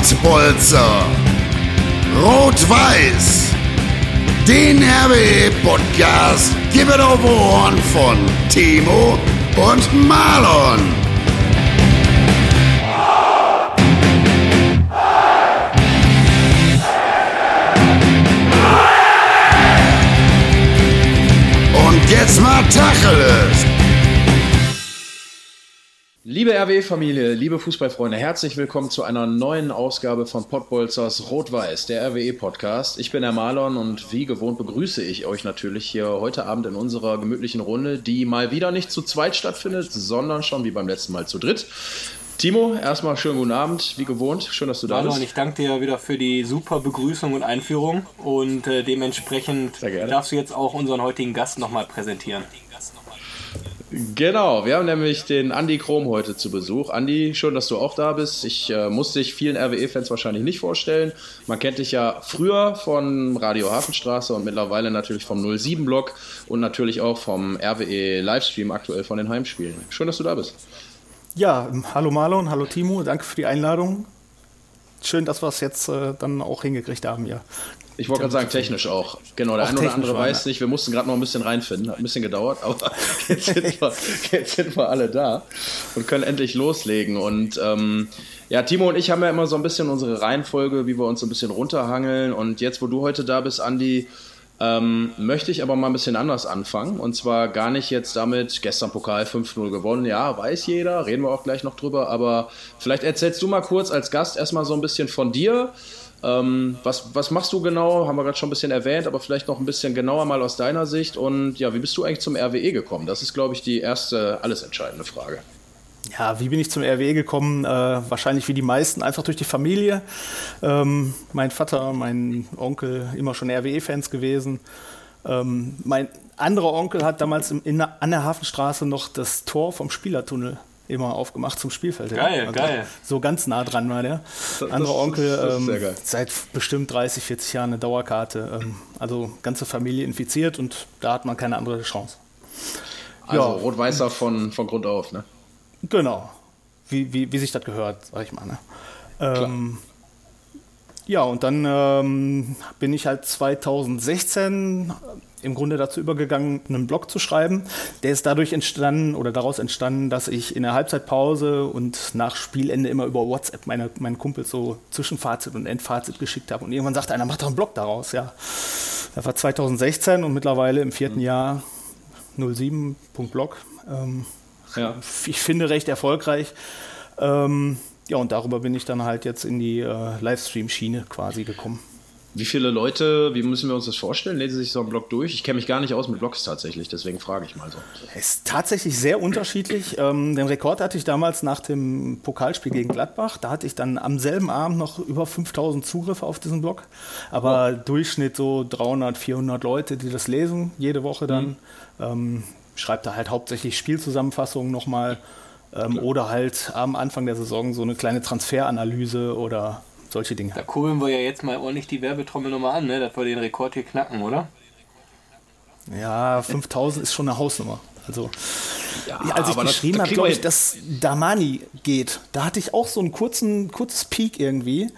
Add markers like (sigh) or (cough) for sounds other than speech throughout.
Pottbolzer. Rot-Weiß. Den RWE-Podcast gibt es auf Ohren von Timo und Marlon. Und jetzt mal Tacheles. Liebe RWE-Familie, liebe Fußballfreunde, herzlich willkommen zu einer neuen Ausgabe von Pottbolzers Rot-Weiß, der RWE-Podcast. Ich bin der Marlon und wie gewohnt begrüße ich euch natürlich hier heute Abend in unserer gemütlichen Runde, die mal wieder nicht zu zweit stattfindet, sondern schon wie beim letzten Mal zu dritt. Timo, erstmal schönen guten Abend, wie gewohnt. Schön, dass du da Marlon, bist. ich danke dir wieder für die super Begrüßung und Einführung und äh, dementsprechend darfst du jetzt auch unseren heutigen Gast nochmal präsentieren. Genau, wir haben nämlich den Andi Krom heute zu Besuch. Andi, schön, dass du auch da bist. Ich äh, muss dich vielen RWE-Fans wahrscheinlich nicht vorstellen. Man kennt dich ja früher von Radio Hafenstraße und mittlerweile natürlich vom 07-Blog und natürlich auch vom RWE-Livestream aktuell von den Heimspielen. Schön, dass du da bist. Ja, hallo Marlon, hallo Timo, danke für die Einladung. Schön, dass wir es jetzt äh, dann auch hingekriegt haben, ja. Ich wollte gerade sagen, technisch auch. Genau, der Auch eine oder andere weiß nicht. Wir mussten gerade noch ein bisschen reinfinden. Hat ein bisschen gedauert, (laughs) aber jetzt sind wir, (laughs) jetzt sind wir alle da und können endlich loslegen. Und ähm, ja, Timo und ich haben ja immer so ein bisschen unsere Reihenfolge, wie wir uns so ein bisschen runterhangeln. Und jetzt, wo du heute da bist, Andi, ähm, möchte ich aber mal ein bisschen anders anfangen. Und zwar gar nicht jetzt damit, gestern Pokal 5-0 gewonnen. Ja, weiß jeder, reden wir auch gleich noch drüber. Aber vielleicht erzählst du mal kurz als Gast erstmal so ein bisschen von dir. Ähm, was, was machst du genau? Haben wir gerade schon ein bisschen erwähnt, aber vielleicht noch ein bisschen genauer mal aus deiner Sicht. Und ja, wie bist du eigentlich zum RWE gekommen? Das ist, glaube ich, die erste, alles entscheidende Frage. Ja, wie bin ich zum RWE gekommen? Äh, wahrscheinlich wie die meisten, einfach durch die Familie. Ähm, mein Vater, mein Onkel, immer schon RWE-Fans gewesen. Ähm, mein anderer Onkel hat damals im, in, an der Hafenstraße noch das Tor vom Spielertunnel immer aufgemacht zum Spielfeld. Geil, geil. So ganz nah dran war der. Anderer Onkel, ähm, seit bestimmt 30, 40 Jahren eine Dauerkarte. Ähm, also ganze Familie infiziert und da hat man keine andere Chance. Also Ja. Rot-Weißer von, von Grund auf, ne? Genau. Wie, wie, wie sich das gehört, sag ich mal. Ne? Ähm, ja, und dann ähm, bin ich halt 2016 im Grunde dazu übergegangen, einen Blog zu schreiben. Der ist dadurch entstanden oder daraus entstanden, dass ich in der Halbzeitpause und nach Spielende immer über WhatsApp meine, meinen Kumpels so Zwischenfazit und Endfazit geschickt habe. Und irgendwann sagte einer, mach doch einen Blog daraus. Ja, das war 2016 und mittlerweile im vierten Jahr 07.blog. Ähm, Ja. ich finde, recht erfolgreich. Ähm, ja, und darüber bin ich dann halt jetzt in die äh, Livestream-Schiene quasi gekommen. Wie viele Leute, wie müssen wir uns das vorstellen? Lesen sich so einen Blog durch? Ich kenne mich gar nicht aus mit Blogs tatsächlich, deswegen frage ich mal so. Es ist tatsächlich sehr unterschiedlich. Ähm, den Rekord hatte ich damals nach dem Pokalspiel gegen Gladbach. Da hatte ich dann am selben Abend noch über 5000 Zugriffe auf diesen Blog. Aber Durchschnitt so 300, 400 Leute, die das lesen, jede Woche dann. Ähm, schreibt da halt hauptsächlich Spielzusammenfassungen nochmal. Ähm, oder halt am Anfang der Saison so eine kleine Transferanalyse oder solche Dinge. Da kurbeln wir ja jetzt mal ordentlich die Werbetrommel nochmal an, ne? dass wir den Rekord hier knacken, oder? Ja, 5000 ist schon eine Hausnummer. Also, Ja, als ich das- geschrieben da habe, glaube ich, dass Damani geht, da hatte ich auch so einen kurzen, kurzes Peak irgendwie.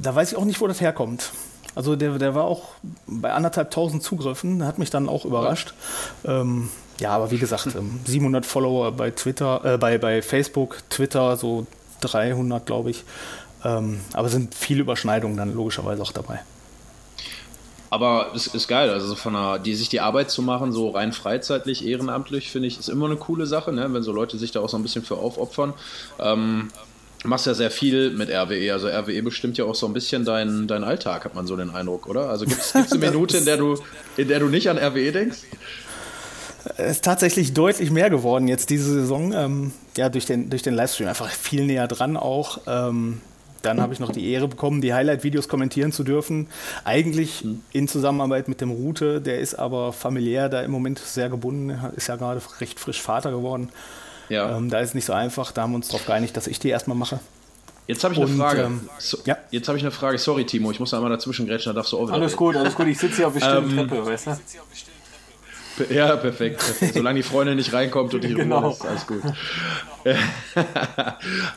Da weiß ich auch nicht, wo das herkommt. Also der, der war auch bei anderthalb tausend Zugriffen, hat mich dann auch überrascht. Ähm, ja, aber wie gesagt, (laughs) ähm, 700 Follower bei Twitter, äh, bei, bei Facebook, Twitter so 300, glaube ich. Ähm, aber sind viele Überschneidungen dann logischerweise auch dabei. Aber es ist geil, also so von einer, die sich die Arbeit zu machen, so rein freizeitlich, ehrenamtlich, finde ich, ist immer eine coole Sache, ne? wenn so Leute sich da auch so ein bisschen für aufopfern. Ähm, du machst ja sehr viel mit RWE, also RWE bestimmt ja auch so ein bisschen deinen dein Alltag, hat man so den Eindruck, oder? Also gibt es (laughs) eine Minute, in der, du, in der du nicht an RWE denkst? Es ist tatsächlich deutlich mehr geworden jetzt diese Saison. Ähm, ja, durch den, durch den Livestream einfach viel näher dran auch. Ähm, dann habe ich noch die Ehre bekommen, die Highlight-Videos kommentieren zu dürfen. Eigentlich in Zusammenarbeit mit dem Rute, der ist aber familiär da im Moment sehr gebunden, Er ist ja gerade recht frisch Vater geworden. Ja. Ähm, da ist es nicht so einfach, da haben wir uns darauf geeinigt, dass ich die erstmal mache. Jetzt habe ich eine Und, Frage. ähm, so, ja. Jetzt habe ich eine Frage. Sorry, Timo, ich muss da einmal dazwischen grätschen, da darfst du auch wieder Alles gut, alles gut. Ich sitze hier auf der Ähm, Treppe, weißt du? Ja, perfekt. perfekt. Solange die Freundin nicht reinkommt und die genau. Ruhe ist, alles gut. (laughs)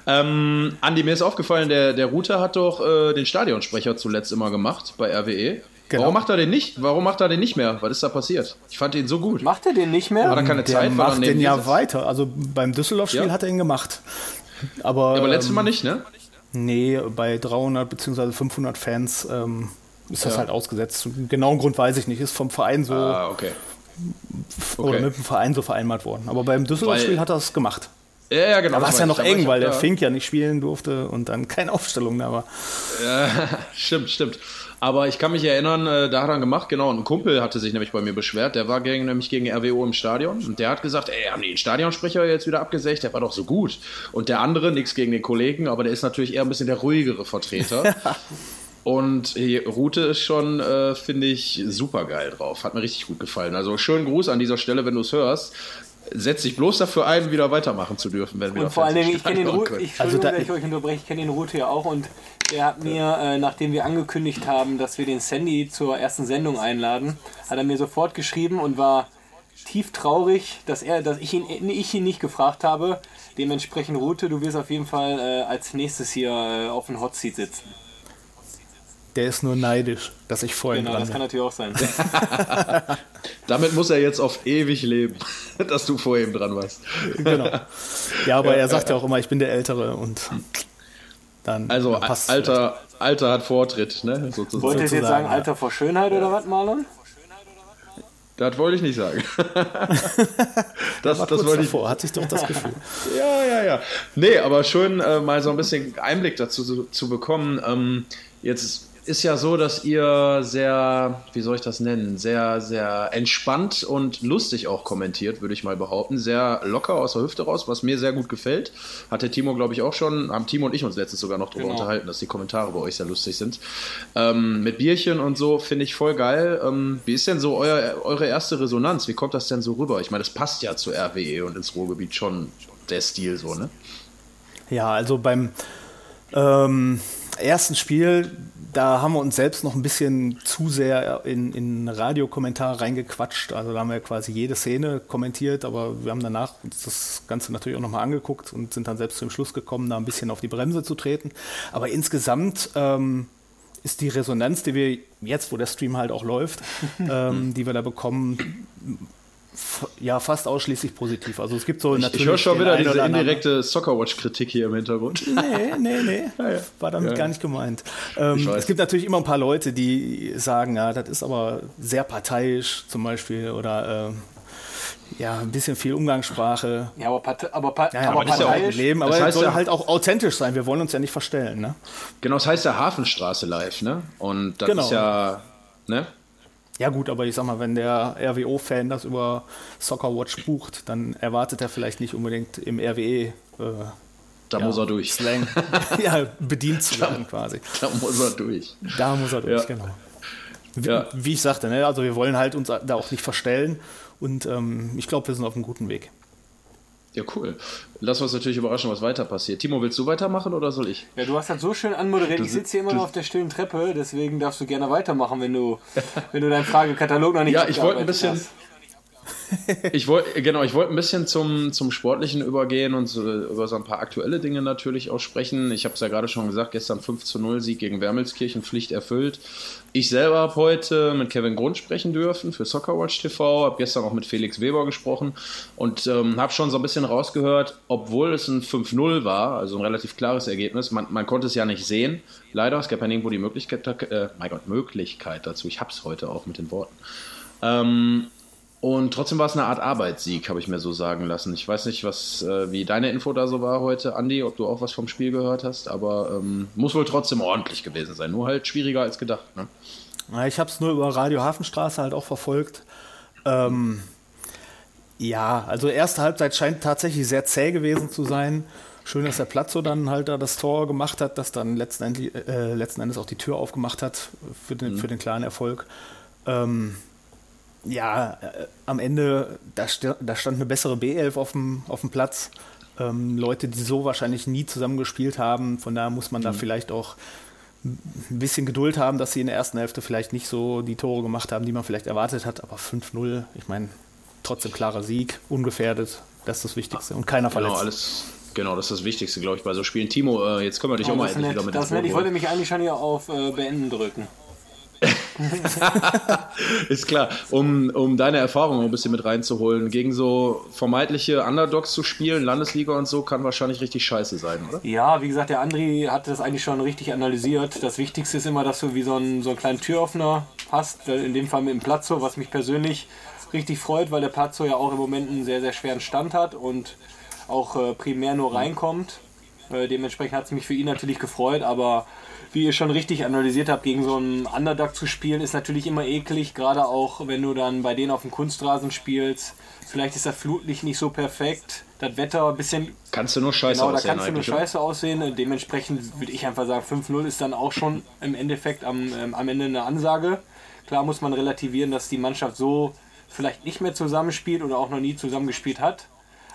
ähm, Andi, mir ist aufgefallen, der, der Router hat doch äh, den Stadionsprecher zuletzt immer gemacht bei RWE. Genau. Warum macht er den nicht? Warum macht er den nicht mehr? Was ist da passiert? Ich fand ihn so gut. Macht er den nicht mehr? Hat er keine der Zeit? macht den ja weiter. Also beim Düsseldorf-Spiel ja. hat er ihn gemacht. Aber, ja, aber letztes ähm, Mal nicht, ne? Nee, bei 300 bzw. 500 Fans ähm, ist das ja. halt ausgesetzt. Genauen Grund weiß ich nicht. Ist vom Verein so. Ah, okay. Oder okay. mit dem Verein so vereinbart worden. Aber beim Düsseldorf-Spiel hat er es gemacht. Ja, ja, genau. Da war es ja noch eng, weil der Fink ja nicht spielen durfte und dann keine Aufstellung da war. Ja, (laughs) stimmt, stimmt. Aber ich kann mich erinnern, äh, da hat er gemacht, genau, ein Kumpel hatte sich nämlich bei mir beschwert, der war gegen, nämlich gegen RWO im Stadion und der hat gesagt, ey, haben die den Stadionsprecher jetzt wieder abgesägt, der war doch so gut. Und der andere, nichts gegen den Kollegen, aber der ist natürlich eher ein bisschen der ruhigere Vertreter. (laughs) Und Route ist schon, äh, finde ich, super geil drauf. Hat mir richtig gut gefallen. Also schönen Gruß an dieser Stelle, wenn du es hörst. Setz dich bloß dafür ein, wieder weitermachen zu dürfen, wenn wir Und vor allen Dingen, ich kenne den Route, ich, also da, ich euch unterbreche, ich kenne den Route ja auch und er hat mir, äh, nachdem wir angekündigt haben, dass wir den Sandy zur ersten Sendung einladen, hat er mir sofort geschrieben und war tief traurig, dass er, dass ich ihn, ich ihn nicht gefragt habe. Dementsprechend Route, du wirst auf jeden Fall äh, als nächstes hier äh, auf dem Hot Seat sitzen. Der ist nur neidisch, dass ich vorhin genau, dran das kann natürlich auch sein. (laughs) Damit muss er jetzt auf ewig leben, (laughs) dass du vor ihm dran warst. Genau. Ja, aber ja, er sagt ja auch immer, ich bin der Ältere und dann also passt Alter, Alter hat Vortritt, ne? Sozusagen. Wollt ihr jetzt sagen, Alter vor Schönheit oder was, Marlon? Das wollte ich nicht sagen. (laughs) das das wollte ich. Davor, hatte ich doch das Gefühl. ja, ja, ja. Nee, aber schön äh, mal so ein bisschen Einblick dazu zu, zu bekommen. Ähm, jetzt ist ja so, dass ihr sehr, wie soll ich das nennen, sehr, sehr entspannt und lustig auch kommentiert, würde ich mal behaupten. Sehr locker aus der Hüfte raus, was mir sehr gut gefällt. Hat der Timo, glaube ich, auch schon, haben Timo und ich uns letztens sogar noch darüber genau. unterhalten, dass die Kommentare bei euch sehr lustig sind. Ähm, mit Bierchen und so finde ich voll geil. Ähm, wie ist denn so euer, eure erste Resonanz? Wie kommt das denn so rüber? Ich meine, das passt ja zu RWE und ins Ruhrgebiet schon der Stil so, ne? Ja, also beim ähm, ersten Spiel da haben wir uns selbst noch ein bisschen zu sehr in, in Radiokommentar reingequatscht. Also da haben wir quasi jede Szene kommentiert, aber wir haben danach uns das Ganze natürlich auch nochmal angeguckt und sind dann selbst zum Schluss gekommen, da ein bisschen auf die Bremse zu treten. Aber insgesamt ähm, ist die Resonanz, die wir jetzt, wo der Stream halt auch läuft, (laughs) ähm, die wir da bekommen, ja, fast ausschließlich positiv. Also es gibt so ich, Ich höre schon wieder diese indirekte Soccerwatch-Kritik hier im Hintergrund. Nee, nee, nee. (laughs) War damit ja. gar nicht gemeint. Ähm, es gibt natürlich immer ein paar Leute, die sagen, ja, das ist aber sehr parteiisch zum Beispiel oder äh, ja, ein bisschen viel Umgangssprache. Ja, aber, Part aber, pa ja, ja, aber, aber parteiisch. Leben, aber es soll ja halt auch authentisch sein. Wir wollen uns ja nicht verstellen. Ne? Genau, das heißt ja Hafenstraße live, ne? Und das genau. ist ja, ne? Ja gut, aber ich sag mal, wenn der RWO-Fan das über Soccerwatch bucht, dann erwartet er vielleicht nicht unbedingt im RWE. Äh, da ja, muss er durch. Slang. (laughs) ja, bedient zu werden quasi. Da muss er durch. Da muss er durch, ja. genau. Wie, ja. wie, ich sagte, ne, also wir wollen halt uns da auch nicht verstellen und ähm, ich glaube, wir sind auf einem guten Weg. Ja, cool. Lass uns natürlich überraschen, was weiter passiert. Timo, willst du weitermachen oder soll ich? Ja, du hast halt so schön anmoderiert. Du, ich sitze hier immer noch auf der stillen Treppe, deswegen darfst du gerne weitermachen, wenn du, (laughs) wenn du deinen Fragekatalog noch nicht Ja, ich wollte ein bisschen. Hast. Ich wollte genau, ich wollte ein bisschen zum, zum Sportlichen übergehen und so, über so ein paar aktuelle Dinge natürlich auch sprechen. Ich habe es ja gerade schon gesagt, gestern 5 zu 0 Sieg gegen Wermelskirchen, Pflicht erfüllt. Ich selber habe heute mit Kevin Grund sprechen dürfen für Soccerwatch TV, habe gestern auch mit Felix Weber gesprochen und ähm, habe schon so ein bisschen rausgehört, obwohl es ein 5-0 war, also ein relativ klares Ergebnis, man, man konnte es ja nicht sehen, leider, es gab ja nirgendwo die Möglichkeit, äh, mein Gott, Möglichkeit dazu, ich habe es heute auch mit den Worten. Ähm, und trotzdem war es eine Art Arbeitssieg, habe ich mir so sagen lassen. Ich weiß nicht, was, äh, wie deine Info da so war heute, Andi, ob du auch was vom Spiel gehört hast, aber ähm, muss wohl trotzdem ordentlich gewesen sein. Nur halt schwieriger als gedacht. Ne? Ja, ich habe es nur über Radio Hafenstraße halt auch verfolgt. Ähm, ja, also erste Halbzeit scheint tatsächlich sehr zäh gewesen zu sein. Schön, dass der Platzo dann halt da das Tor gemacht hat, das dann letzten, Endes, äh, letzten Endes auch die Tür aufgemacht hat für den, mhm. für den klaren Erfolg. Ähm, ja, äh, am Ende, da, st da, stand eine bessere B11 auf dem, auf dem Platz. Ähm, Leute, die so wahrscheinlich nie zusammen gespielt haben. Von daher muss man mhm. da vielleicht auch ein bisschen Geduld haben, dass sie in der ersten Hälfte vielleicht nicht so die Tore gemacht haben, die man vielleicht erwartet hat. Aber 5-0, ich meine, trotzdem klarer Sieg, ungefährdet. Das ist das Wichtigste. Und keiner genau, verletzt. Alles, genau, das ist das Wichtigste, glaube ich, bei so Spielen. Timo, äh, jetzt können wir dich oh, auch mal endlich wieder mit das nett. Ich wollte mich eigentlich schon hier auf äh, Beenden drücken. (laughs) ist klar. Um, um deine Erfahrung ein bisschen mit reinzuholen, gegen so vermeintliche Underdogs zu spielen, Landesliga und so, kann wahrscheinlich richtig scheiße sein, oder? Ja, wie gesagt, der Andri hat das eigentlich schon richtig analysiert. Das Wichtigste ist immer, dass du wie so einen, so einen kleinen Türöffner hast, in dem Fall mit dem Platzo, was mich persönlich richtig freut, weil der Platzo ja auch im Moment einen sehr, sehr schweren Stand hat und auch äh, primär nur reinkommt. Äh, dementsprechend hat es mich für ihn natürlich gefreut, aber wie ihr schon richtig analysiert habt, gegen so einen Underdog zu spielen, ist natürlich immer eklig, gerade auch wenn du dann bei denen auf dem Kunstrasen spielst. Vielleicht ist das Flutlicht nicht so perfekt, das Wetter ein bisschen. Kannst du nur scheiße genau, aussehen. Genau, da kannst du nur scheiße aussehen. Dementsprechend würde ich einfach sagen, 5-0 ist dann auch schon im Endeffekt am, ähm, am Ende eine Ansage. Klar muss man relativieren, dass die Mannschaft so vielleicht nicht mehr zusammenspielt oder auch noch nie zusammengespielt hat.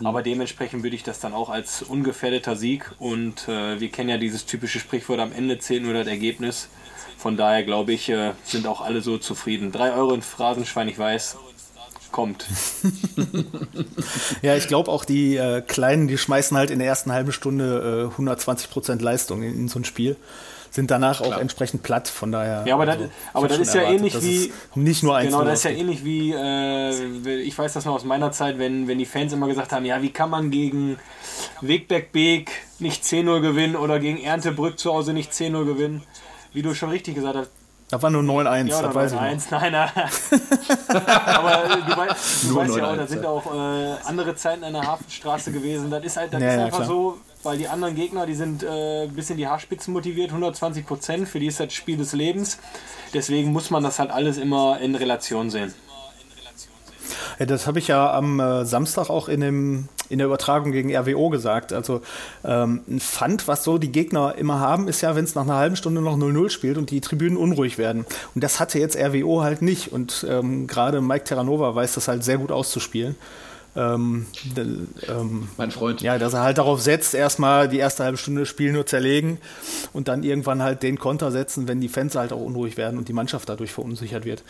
Aber dementsprechend würde ich das dann auch als ungefährdeter Sieg und äh, wir kennen ja dieses typische Sprichwort, am Ende zählt nur das Ergebnis. Von daher glaube ich, äh, sind auch alle so zufrieden. Drei Euro in Phrasenschwein, ich weiß, kommt. (laughs) ja, ich glaube auch die äh, Kleinen, die schmeißen halt in der ersten halben Stunde 120% äh, Leistung in, in so ein Spiel sind danach Klar. auch entsprechend platt. Von daher. Ja, aber, also, das, aber das ist ja erwartet, ähnlich wie. Nicht nur eins. Genau, das ist ja ähnlich wie. Äh, ich weiß das noch aus meiner Zeit, wenn, wenn die Fans immer gesagt haben: Ja, wie kann man gegen Wegberg Beek nicht 10-0 gewinnen oder gegen Erntebrück zu Hause nicht 10-0 gewinnen? Wie du schon richtig gesagt hast, da war nur 9-1, ja, das weiß 9 ich noch. Nein, nein. (laughs) Aber du, weißt, du weißt ja auch, da sind auch äh, andere Zeiten an der Hafenstraße gewesen. Das ist halt das ja, ist einfach klar. so, weil die anderen Gegner, die sind äh, ein bisschen die Haarspitzen motiviert, 120 Prozent, für die ist das Spiel des Lebens. Deswegen muss man das halt alles immer in Relation sehen. Ja, das habe ich ja am äh, Samstag auch in, dem, in der Übertragung gegen RWO gesagt. Also ähm, ein Pfand, was so die Gegner immer haben, ist ja, wenn es nach einer halben Stunde noch 0-0 spielt und die Tribünen unruhig werden. Und das hatte jetzt RWO halt nicht. Und ähm, gerade Mike Terranova weiß das halt sehr gut auszuspielen. Ähm, ähm, mein Freund. Ja, dass er halt darauf setzt, erstmal die erste halbe Stunde das Spiel nur zerlegen und dann irgendwann halt den Konter setzen, wenn die Fans halt auch unruhig werden und die Mannschaft dadurch verunsichert wird.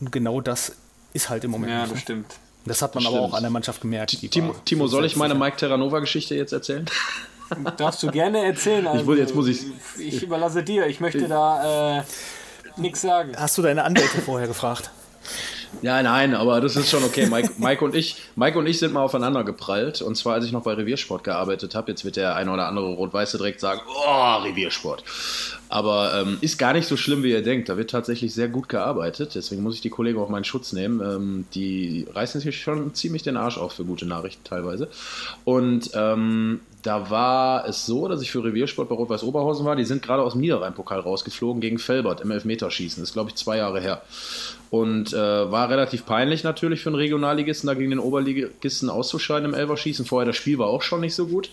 Und genau das ist halt im Moment. Ja, das so. stimmt. Das hat man das aber auch an der Mannschaft gemerkt. Timo, Timo soll ich meine Mike Terranova-Geschichte jetzt erzählen? (laughs) Darfst du gerne erzählen. Also, ich, jetzt muss ich. Ich überlasse dir. Ich möchte ich, da äh, nichts sagen. Hast du deine Anwälte vorher gefragt? (laughs) Ja, nein, aber das ist schon okay. Mike, Mike, und ich, Mike und ich sind mal aufeinander geprallt. Und zwar, als ich noch bei Reviersport gearbeitet habe. Jetzt wird der eine oder andere Rot-Weiße direkt sagen, oh, Reviersport. Aber ähm, ist gar nicht so schlimm, wie ihr denkt. Da wird tatsächlich sehr gut gearbeitet. Deswegen muss ich die Kollegen auch meinen Schutz nehmen. Ähm, die reißen sich schon ziemlich den Arsch auf für gute Nachrichten teilweise. Und ähm, da war es so, dass ich für Reviersport bei Rot-Weiß Oberhausen war. Die sind gerade aus dem Niederrhein-Pokal rausgeflogen gegen Felbert im Elfmeterschießen. Das ist, glaube ich, zwei Jahre her. Und äh, war relativ peinlich natürlich für einen Regionalligisten, da gegen den Oberligisten auszuscheiden im Elverschießen. Vorher das Spiel war auch schon nicht so gut.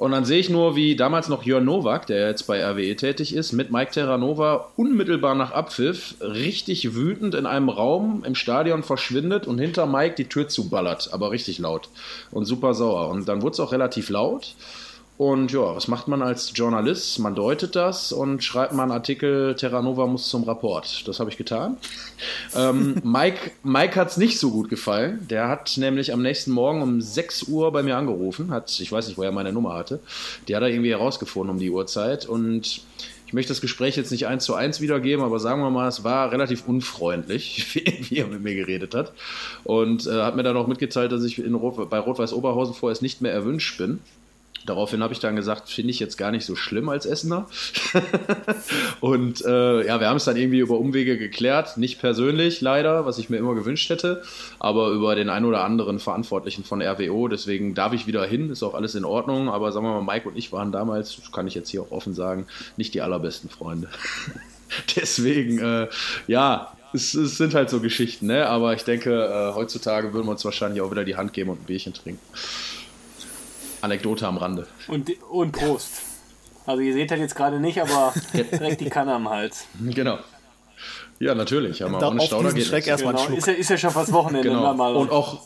Und dann sehe ich nur, wie damals noch Jörn Nowak, der jetzt bei RWE tätig ist, mit Mike Terranova unmittelbar nach Abpfiff richtig wütend in einem Raum im Stadion verschwindet und hinter Mike die Tür zuballert, aber richtig laut und super sauer. Und dann wurde es auch relativ laut. Und ja, was macht man als Journalist? Man deutet das und schreibt mal einen Artikel, Terranova muss zum Rapport. Das habe ich getan. ähm, (laughs) Mike, Mike hat es nicht so gut gefallen. Der hat nämlich am nächsten Morgen um 6 Uhr bei mir angerufen. Hat, ich weiß nicht, wo er meine Nummer hatte. Die hat er irgendwie herausgefunden um die Uhrzeit. Und ich möchte das Gespräch jetzt nicht eins zu eins wiedergeben, aber sagen wir mal, es war relativ unfreundlich, (laughs) wie, er mit mir geredet hat. Und äh, hat mir dann auch mitgeteilt, dass ich Rot, bei Rot-Weiß Oberhausen vorerst nicht mehr erwünscht bin. Daraufhin habe ich dann gesagt, finde ich jetzt gar nicht so schlimm als Essener. (laughs) und äh, ja, wir haben es dann irgendwie über Umwege geklärt. Nicht persönlich leider, was ich mir immer gewünscht hätte, aber über den ein oder anderen Verantwortlichen von RWO. Deswegen darf ich wieder hin, ist auch alles in Ordnung. Aber sagen wir mal, Mike und ich waren damals, kann ich jetzt hier auch offen sagen, nicht die allerbesten Freunde. (laughs) Deswegen, äh, ja, es, es, sind halt so Geschichten, ne? aber ich denke, äh, heutzutage würden wir uns wahrscheinlich auch wieder die Hand geben und ein Bierchen trinken. Anekdote am Rande. Und, und Prost. Also ihr seht das jetzt gerade nicht, aber (laughs) direkt die Kanne am Hals. Genau. Ja, natürlich. Aber ohne Stauder geht Schreck erstmal genau. ist, ja, ist ja schon fast Wochenende. Genau. Mal und auch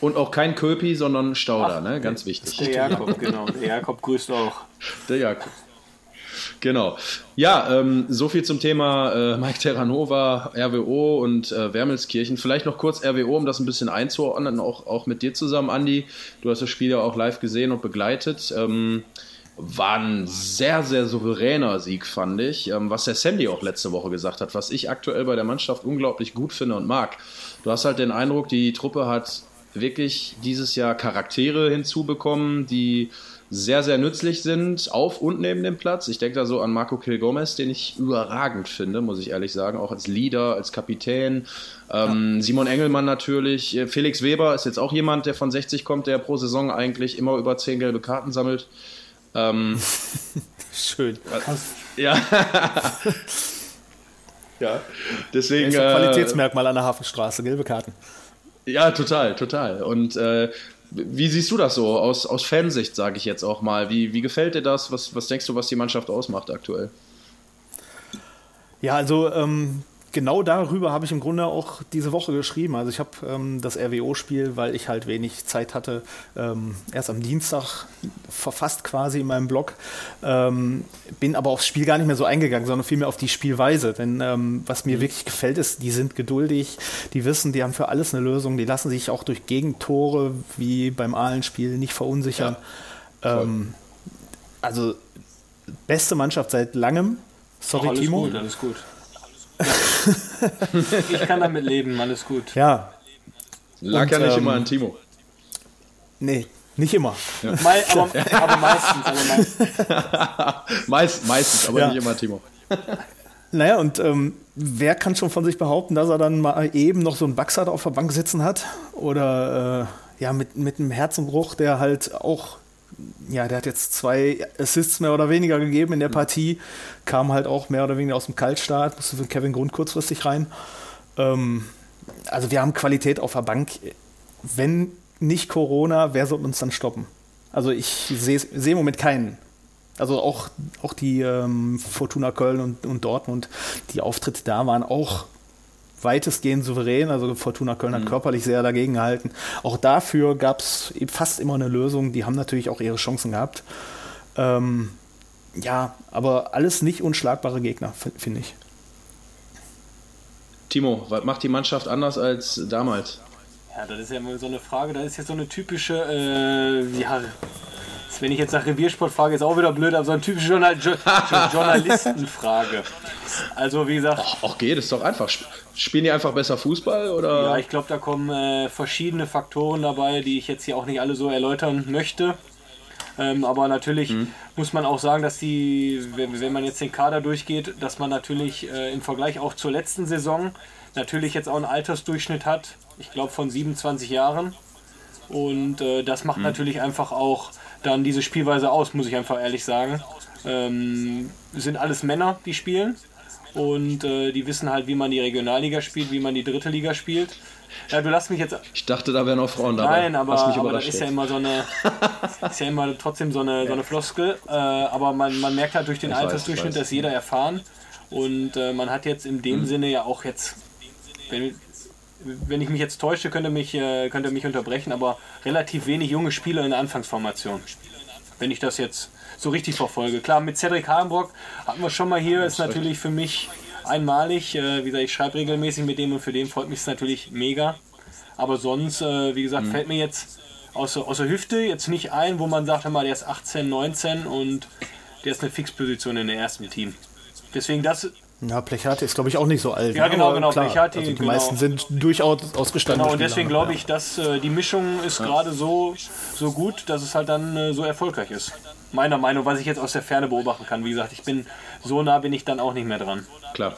und auch kein Köpi, sondern Stauder, Ach, ne? Ganz wichtig. Der Jakob, genau. Der Jakob grüßt auch. Der Jakob. Genau. Ja, ähm, so viel zum Thema äh, Mike Terranova, RWO und äh, Wermelskirchen. Vielleicht noch kurz RWO, um das ein bisschen einzuordnen, auch, auch mit dir zusammen, Andi. Du hast das Spiel ja auch live gesehen und begleitet. Ähm, war ein sehr, sehr souveräner Sieg, fand ich. Ähm, was der Sandy auch letzte Woche gesagt hat, was ich aktuell bei der Mannschaft unglaublich gut finde und mag. Du hast halt den Eindruck, die Truppe hat wirklich dieses Jahr Charaktere hinzubekommen, die sehr, sehr nützlich sind, auf und neben dem Platz. Ich denke da so an Marco Kilgomez, den ich überragend finde, muss ich ehrlich sagen, auch als Leader, als Kapitän. Ähm, ja. Simon Engelmann natürlich. Felix Weber ist jetzt auch jemand, der von 60 kommt, der pro Saison eigentlich immer über 10 gelbe Karten sammelt. Ähm, (laughs) Schön. Ja. (laughs) ja, deswegen. Das ist ein Qualitätsmerkmal an der Hafenstraße, gelbe Karten. Ja, total, total. Und äh, wie siehst du das so aus, aus Fansicht, sage ich jetzt auch mal? Wie, wie gefällt dir das? Was, was denkst du, was die Mannschaft ausmacht aktuell? Ja, also ähm, genau darüber habe ich im Grunde auch diese Woche geschrieben. Also ich habe ähm, das RWO-Spiel, weil ich halt wenig Zeit hatte, ähm, erst am Dienstag verfasst quasi in meinem Blog. Ähm, bin aber aufs Spiel gar nicht mehr so eingegangen, sondern vielmehr auf die Spielweise. Denn ähm, was mir mhm. wirklich gefällt, ist, die sind geduldig, die wissen, die haben für alles eine Lösung, die lassen sich auch durch Gegentore wie beim Ahlenspiel nicht verunsichern. Ja. Ähm, also beste Mannschaft seit langem. Sorry, alles Timo. Gut, alles gut. (laughs) (laughs) ich kann damit leben, alles gut. Ja. Lag ja nicht ähm, immer an Timo. Nee, nicht immer. Ja. Me aber, (laughs) aber, meistens. Aber meistens. (laughs) Meist, meistens, aber ja. nicht immer Timo. Naja, und ähm, wer kann schon von sich behaupten, dass er dann mal eben noch so einen Baxard auf der Bank sitzen hat? Oder äh, ja, mit, mit einem Herzenbruch, der halt auch ja, der hat jetzt zwei Assists mehr oder weniger gegeben in der Partie, kam halt auch mehr oder weniger aus dem Kaltstart, musste für Kevin Grund kurzfristig rein. Ähm, also wir haben Qualität auf der Bank. Wenn nicht Corona, wer soll uns dann stoppen? Also ich sehe seh im Moment keinen. Also auch, auch die ähm, Fortuna Köln und, und Dortmund, die Auftritte da waren auch weitestgehend souverän. Also Fortuna Köln hat mhm. körperlich sehr dagegen gehalten. Auch dafür gab es fast immer eine Lösung. Die haben natürlich auch ihre Chancen gehabt. Ähm, ja, aber alles nicht unschlagbare Gegner, finde ich. Timo, was macht die Mannschaft anders als damals? Ja, das ist ja immer so eine Frage. Das ist jetzt so eine typische, äh, ja, wenn ich jetzt nach Reviersport frage, ist auch wieder blöd, aber so eine typische Journal jo (laughs) Journalistenfrage. Also wie gesagt. Ach, auch geht, ist doch einfach. Spielen die einfach besser Fußball oder? Ja, ich glaube, da kommen äh, verschiedene Faktoren dabei, die ich jetzt hier auch nicht alle so erläutern möchte. Ähm, aber natürlich mhm. muss man auch sagen, dass die, wenn, wenn, man jetzt den Kader durchgeht, dass man natürlich äh, im Vergleich auch zur letzten Saison natürlich jetzt auch einen Altersdurchschnitt hat. Ich glaube von 27 Jahren. Und äh, das macht mhm. natürlich einfach auch dann diese Spielweise aus, muss ich einfach ehrlich sagen. Ähm, sind alles Männer, die spielen und äh, die wissen halt, wie man die Regionalliga spielt, wie man die dritte Liga spielt. Ja, du lässt mich jetzt. Ich dachte, da wären auch Frauen dabei. Nein, aber, aber das ist ja immer so eine, (laughs) ist ja immer trotzdem so eine, so eine Floskel. Äh, aber man, man merkt halt durch den ich Altersdurchschnitt, weiß, dass jeder erfahren. Und äh, man hat jetzt in dem mhm. Sinne ja auch jetzt, wenn, wenn ich mich jetzt täusche, könnte mich, äh, mich unterbrechen, aber relativ wenig junge Spieler in der Anfangsformation. Wenn ich das jetzt so richtig verfolge. Klar, mit Cedric Hagenbrock hatten wir schon mal hier, ist natürlich für mich einmalig. Äh, wie gesagt, ich schreibe regelmäßig mit dem und für den freut mich es natürlich mega. Aber sonst, äh, wie gesagt, mhm. fällt mir jetzt aus, aus der Hüfte jetzt nicht ein, wo man sagt, mal, der ist 18, 19 und der ist eine Fixposition in der ersten Team. Deswegen das ja, Plechati ist, glaube ich, auch nicht so alt. Ja, ne? genau, genau. Klar, Plechati, also die genau. meisten sind durchaus ausgestattet. Genau, und deswegen glaube ich, dass äh, die Mischung ist ja. gerade so, so gut, dass es halt dann äh, so erfolgreich ist. Meiner Meinung, was ich jetzt aus der Ferne beobachten kann. Wie gesagt, ich bin so nah bin ich dann auch nicht mehr dran. Klar.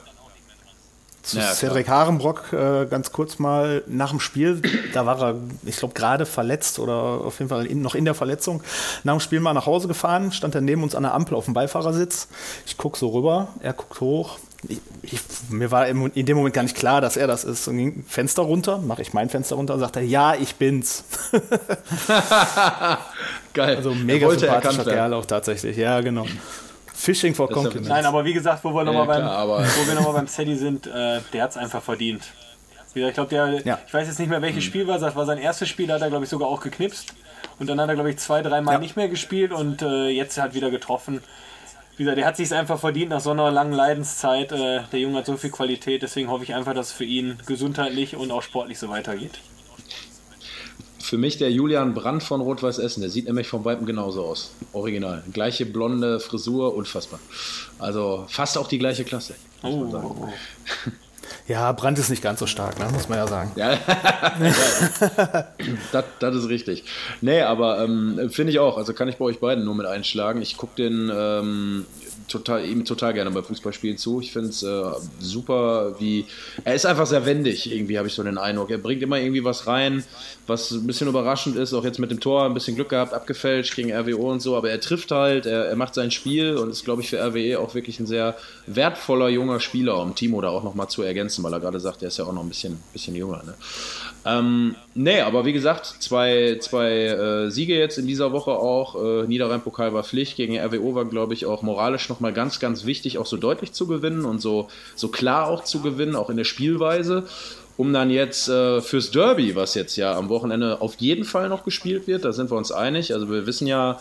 Zu ja, Cedric Harenbrock äh, ganz kurz mal nach dem Spiel, da war er, ich glaube, gerade verletzt oder auf jeden Fall in, noch in der Verletzung. Nach dem Spiel mal nach Hause gefahren, stand er neben uns an der Ampel auf dem Beifahrersitz. Ich gucke so rüber, er guckt hoch, ich, ich, mir war in dem Moment gar nicht klar, dass er das ist. Und ging Fenster runter, mache ich mein Fenster runter und sagte, ja, ich bin's. (laughs) Geil. Also mega sympathischer Kerl auch tatsächlich. Ja, genau. Fishing for Compliments. Nein, aber wie gesagt, wo wir nochmal ja, beim, noch beim Steady sind, äh, der hat es einfach verdient. ich glaube, der, ja. ich weiß jetzt nicht mehr, welches mhm. Spiel war, das war sein erstes Spiel, da hat er, glaube ich, sogar auch geknipst. Und dann hat er, glaube ich, zwei, dreimal ja. nicht mehr gespielt und äh, jetzt hat wieder getroffen wie gesagt, der hat sich einfach verdient nach so einer langen Leidenszeit. Äh, der Junge hat so viel Qualität, deswegen hoffe ich einfach, dass es für ihn gesundheitlich und auch sportlich so weitergeht. Für mich der Julian Brandt von Rot-Weiß Essen. Der sieht nämlich vom Weitem genauso aus. Original. Gleiche blonde Frisur, unfassbar. Also fast auch die gleiche Klasse. Oh. Ja, Brand ist nicht ganz so stark, ne? muss man ja sagen. Ja, (laughs) das, das, ist richtig. Nee, aber ähm, finde ich auch. Also kann ich bei euch beiden nur mit einschlagen. Ich gucke den ähm, total, ihm total gerne bei Fußballspielen zu. Ich finde es äh, super, wie. Er ist einfach sehr wendig, irgendwie, habe ich so den Eindruck. Er bringt immer irgendwie was rein, was ein bisschen überraschend ist. Auch jetzt mit dem Tor ein bisschen Glück gehabt, abgefälscht gegen RWO und so. Aber er trifft halt, er, er macht sein Spiel und ist, glaube ich, für RWE auch wirklich ein sehr wertvoller junger Spieler, um Timo da auch nochmal zu ergänzen, weil er gerade sagt, er ist ja auch noch ein bisschen, bisschen jünger. Ne? Ähm, nee, aber wie gesagt, zwei, zwei äh, Siege jetzt in dieser Woche auch. Äh, Niederrhein-Pokal war Pflicht. Gegen RWO war, glaube ich, auch moralisch nochmal ganz, ganz wichtig, auch so deutlich zu gewinnen und so, so klar auch zu gewinnen, auch in der Spielweise. Um dann jetzt äh, fürs Derby, was jetzt ja am Wochenende auf jeden Fall noch gespielt wird, da sind wir uns einig. Also wir wissen ja,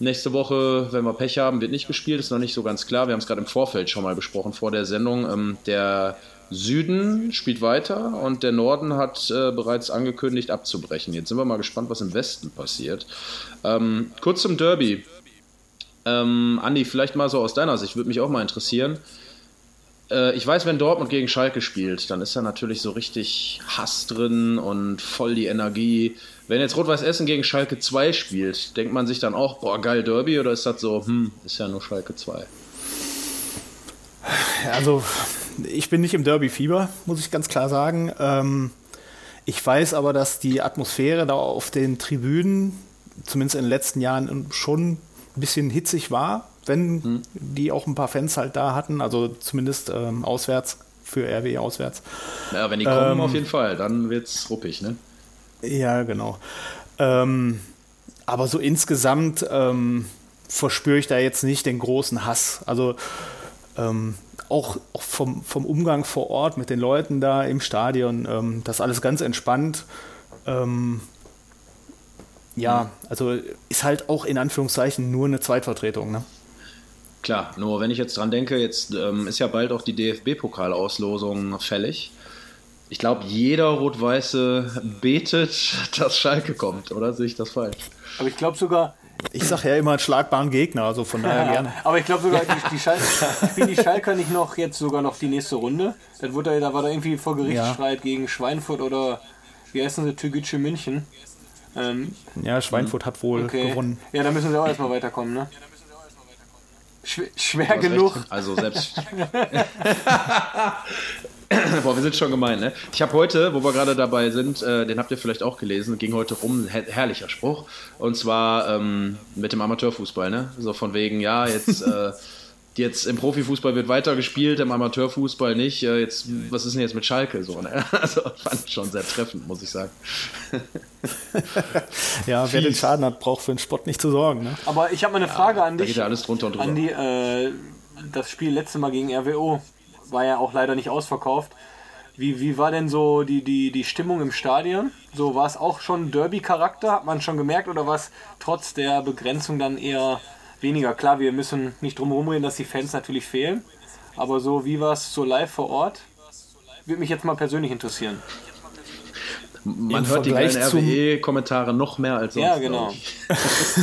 Nächste Woche, wenn wir Pech haben, wird nicht gespielt, ist noch nicht so ganz klar. Wir haben es gerade im Vorfeld schon mal besprochen vor der Sendung. Ähm, der Süden spielt weiter und der Norden hat äh, bereits angekündigt abzubrechen. Jetzt sind wir mal gespannt, was im Westen passiert. Ähm, kurz zum Derby. Ähm, Andi, vielleicht mal so aus deiner Sicht, würde mich auch mal interessieren. Äh, ich weiß, wenn Dortmund gegen Schalke spielt, dann ist da natürlich so richtig Hass drin und voll die Energie. Wenn jetzt Rot-Weiß Essen gegen Schalke 2 spielt, denkt man sich dann auch, boah, geil Derby oder ist das so, hm, ist ja nur Schalke 2? Also, ich bin nicht im Derby-Fieber, muss ich ganz klar sagen. Ähm, ich weiß aber, dass die Atmosphäre da auf den Tribünen, zumindest in den letzten Jahren, schon ein bisschen hitzig war, wenn hm. die auch ein paar Fans halt da hatten, also zumindest ähm, auswärts, für RW auswärts. Ja, wenn die kommen, ähm, auf jeden Fall, dann wird es ruppig, ne? Ja, genau. Ähm, aber so insgesamt ähm, verspüre ich da jetzt nicht den großen Hass. Also ähm, auch, auch vom, vom, Umgang vor Ort mit den Leuten da im Stadion, ähm, das alles ganz entspannt. Ähm, ja, also ist halt auch in Anführungszeichen nur eine Zweitvertretung. Ne? Klar, nur wenn ich jetzt dran denke, jetzt ähm, ist ja bald auch die DFB-Pokalauslosung fällig. Ich glaube, jeder Rot-Weiße betet, (laughs) dass Schalke kommt, oder sehe ich das falsch? Aber ich glaube sogar, ich sage ja immer einen schlagbaren Gegner, also von daher gerne. Aber ich glaube sogar, die, die Schalke, (laughs) spielen die Schalker nicht noch jetzt sogar noch die nächste Runde? Das wurde, da war da irgendwie vor Gerichtsstreit ja. gegen Schweinfurt oder wie heißen sie, Türgütsche München. Ähm, ja, Schweinfurt hat wohl okay. gewonnen. Ja, da müssen sie auch erstmal weiterkommen, ne? Schwer, schwer genug. Recht. Also selbst. (laughs) (laughs) (clears throat) Boah, wir sind schon gemein, ne? Ich habe heute, wo wir gerade dabei sind, äh, den habt ihr vielleicht auch gelesen, ging heute rum, her herrlicher Spruch. Und zwar ähm, mit dem Amateurfußball, ne? So von wegen, ja, jetzt, äh, (laughs) jetzt im Profifußball wird weiter gespielt, im Amateurfußball nicht. Äh, jetzt, was ist denn jetzt mit Schalke so, ne? (laughs) Also fand ich schon sehr treffend, muss ich sagen. (laughs) ja, wer den Schaden hat, braucht für den Sport nicht zu sorgen, ne? Aber ich habe mal eine Frage ja, an dich. Da geht ja alles drunter und drüber. Andi, äh, das Spiel letzte Mal gegen RWO war ja auch leider nicht ausverkauft. Wie, wie war denn so die, die, die Stimmung im Stadion? So war es auch schon Derby-Charakter, hat man schon gemerkt, oder war es trotz der Begrenzung dann eher weniger? Klar, wir müssen nicht drum herum reden, dass die Fans natürlich fehlen. Aber so, wie war es so live vor Ort? Würde mich jetzt mal persönlich interessieren. Man Im hört Vergleich die RWE-Kommentare noch mehr als sonst. Ja, genau.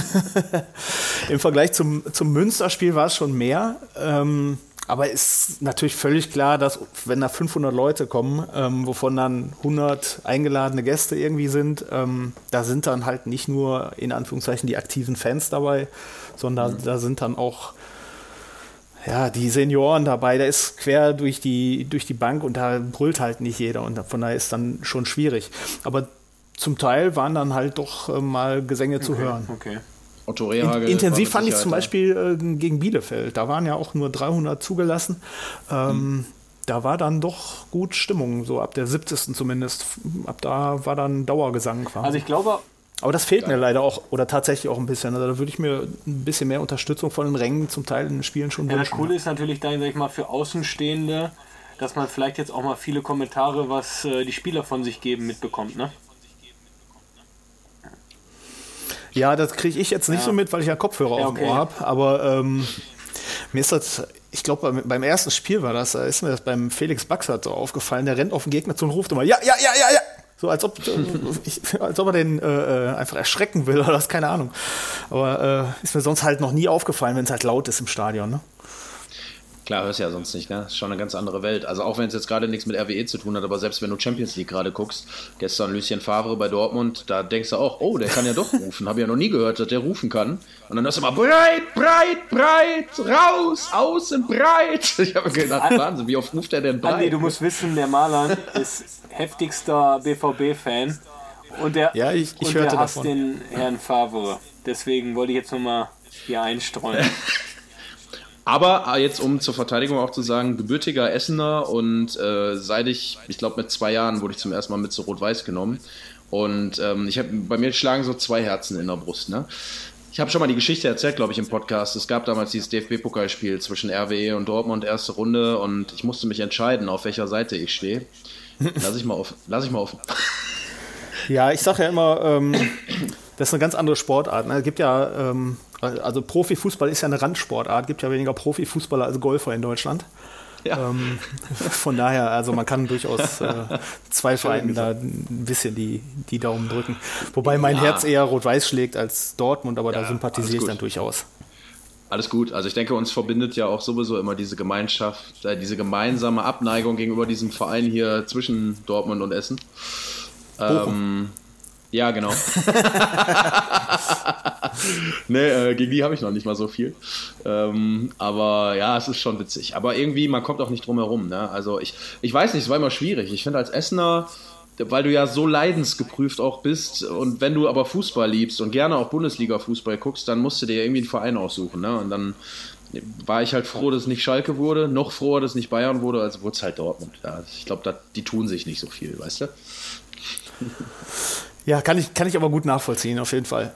(laughs) Im Vergleich zum, zum Münsterspiel war es schon mehr. Ähm, aber ist natürlich völlig klar, dass wenn da 500 Leute kommen, ähm, wovon dann 100 eingeladene Gäste irgendwie sind, ähm, da sind dann halt nicht nur in Anführungszeichen die aktiven Fans dabei, sondern mhm. da sind dann auch ja, die Senioren dabei, da ist quer durch die, durch die Bank und da brüllt halt nicht jeder und von daher ist dann schon schwierig. Aber zum Teil waren dann halt doch äh, mal Gesänge okay, zu hören. Okay. Otto Rehagel. Intensiv fand ich zum Beispiel äh, gegen Bielefeld. Da waren ja auch nur 300 zugelassen. Ähm, hm. Da war dann doch gut Stimmung, so ab der 70. zumindest. Ab da war dann Dauergesang quasi. Also ich glaube, aber das fehlt mir leider auch, oder tatsächlich auch ein bisschen. Also da würde ich mir ein bisschen mehr Unterstützung von den Rängen zum Teil in den Spielen schon ja, wünschen. Das Coole ist natürlich dann, sag ich mal, für Außenstehende, dass man vielleicht jetzt auch mal viele Kommentare, was äh, die Spieler von sich geben, mitbekommt, ne? Ja, das kriege ich jetzt nicht ja. so mit, weil ich ja Kopfhörer ja, auf dem Ohr habe. Aber ähm, Mir ist das, ich glaube, beim, beim, ersten Spiel war das, da ist mir das beim Felix Baxert so aufgefallen, der rennt auf den Gegner zu und ruft immer, ja, ja, ja, ja, ja. So als ob, ich, als ob er den äh, äh, einfach erschrecken will oder was, keine Ahnung. Aber äh, ist mir sonst halt noch nie aufgefallen, wenn es halt laut ist im Stadion. Ne? Klar, hörst du ja sonst nicht, ne? Ist schon eine ganz andere Welt. Also auch wenn es jetzt gerade nichts mit RWE zu tun hat, aber selbst wenn du Champions League gerade guckst, gestern Lucien Favre bei Dortmund, da denkst du auch, oh, der kann ja doch (laughs) rufen. Habe ich ja noch nie gehört, dass der rufen kann. Und dann hörst du immer breit, breit, breit, raus, außen, breit. (laughs) Ich habe gedacht, Wahnsinn, wie oft ruft der denn breit? Andi, du musst wissen, der Maler ist heftigster BVB-Fan. Und der, ja, ich, ich und hörte der hasst davon. den Herrn Favre. Deswegen wollte ich jetzt nochmal hier einstreuen. (laughs) Aber äh, jetzt, um zur Verteidigung auch zu sagen, gebürtiger Essener und äh, seit ich, ich glaube mit zwei Jahren wurde ich zum ersten Mal mit zu Rot-Weiß genommen. Und ähm, ich habe bei mir schlagen so zwei Herzen in der Brust. Ne? Ich habe schon mal die Geschichte erzählt, glaube ich, im Podcast. Es gab damals dieses DFB-Pokalspiel zwischen RWE und Dortmund, erste Runde, und ich musste mich entscheiden, auf welcher Seite ich stehe. Lass ich mal offen. Lass ich mal offen. Ja, ich sage ja immer, ähm, (coughs) das ist eine ganz andere Sportart. Ne? Es gibt ja, ähm, also Profifußball ist ja eine Randsportart, gibt ja weniger Profifußballer als Golfer in Deutschland. Ja. Ähm, von daher, also man kann durchaus äh, zwei Vereinen da ein bisschen die, die Daumen drücken. Wobei mein ja. Herz eher rot-weiß schlägt als Dortmund, aber ja, da sympathisiere ich dann durchaus. Alles gut. Also ich denke, uns verbindet ja auch sowieso immer diese Gemeinschaft, äh, diese gemeinsame Abneigung gegenüber diesem Verein hier zwischen Dortmund und Essen. Ähm, ja, genau. (laughs) nee, äh, gegen die habe ich noch nicht mal so viel. Ähm, aber ja, es ist schon witzig. Aber irgendwie, man kommt auch nicht drum herum. Ne? Also ich, ich weiß nicht, es war immer schwierig. Ich finde als Essener, weil du ja so leidensgeprüft auch bist und wenn du aber Fußball liebst und gerne auch Bundesliga-Fußball guckst, dann musst du dir irgendwie einen Verein aussuchen. Ne? Und dann war ich halt froh, dass es nicht Schalke wurde, noch froher, dass es nicht Bayern wurde, also wurde es halt Dortmund. Ja, ich glaube, die tun sich nicht so viel, weißt du? (laughs) Ja, kann ich, kann ich aber gut nachvollziehen, auf jeden Fall.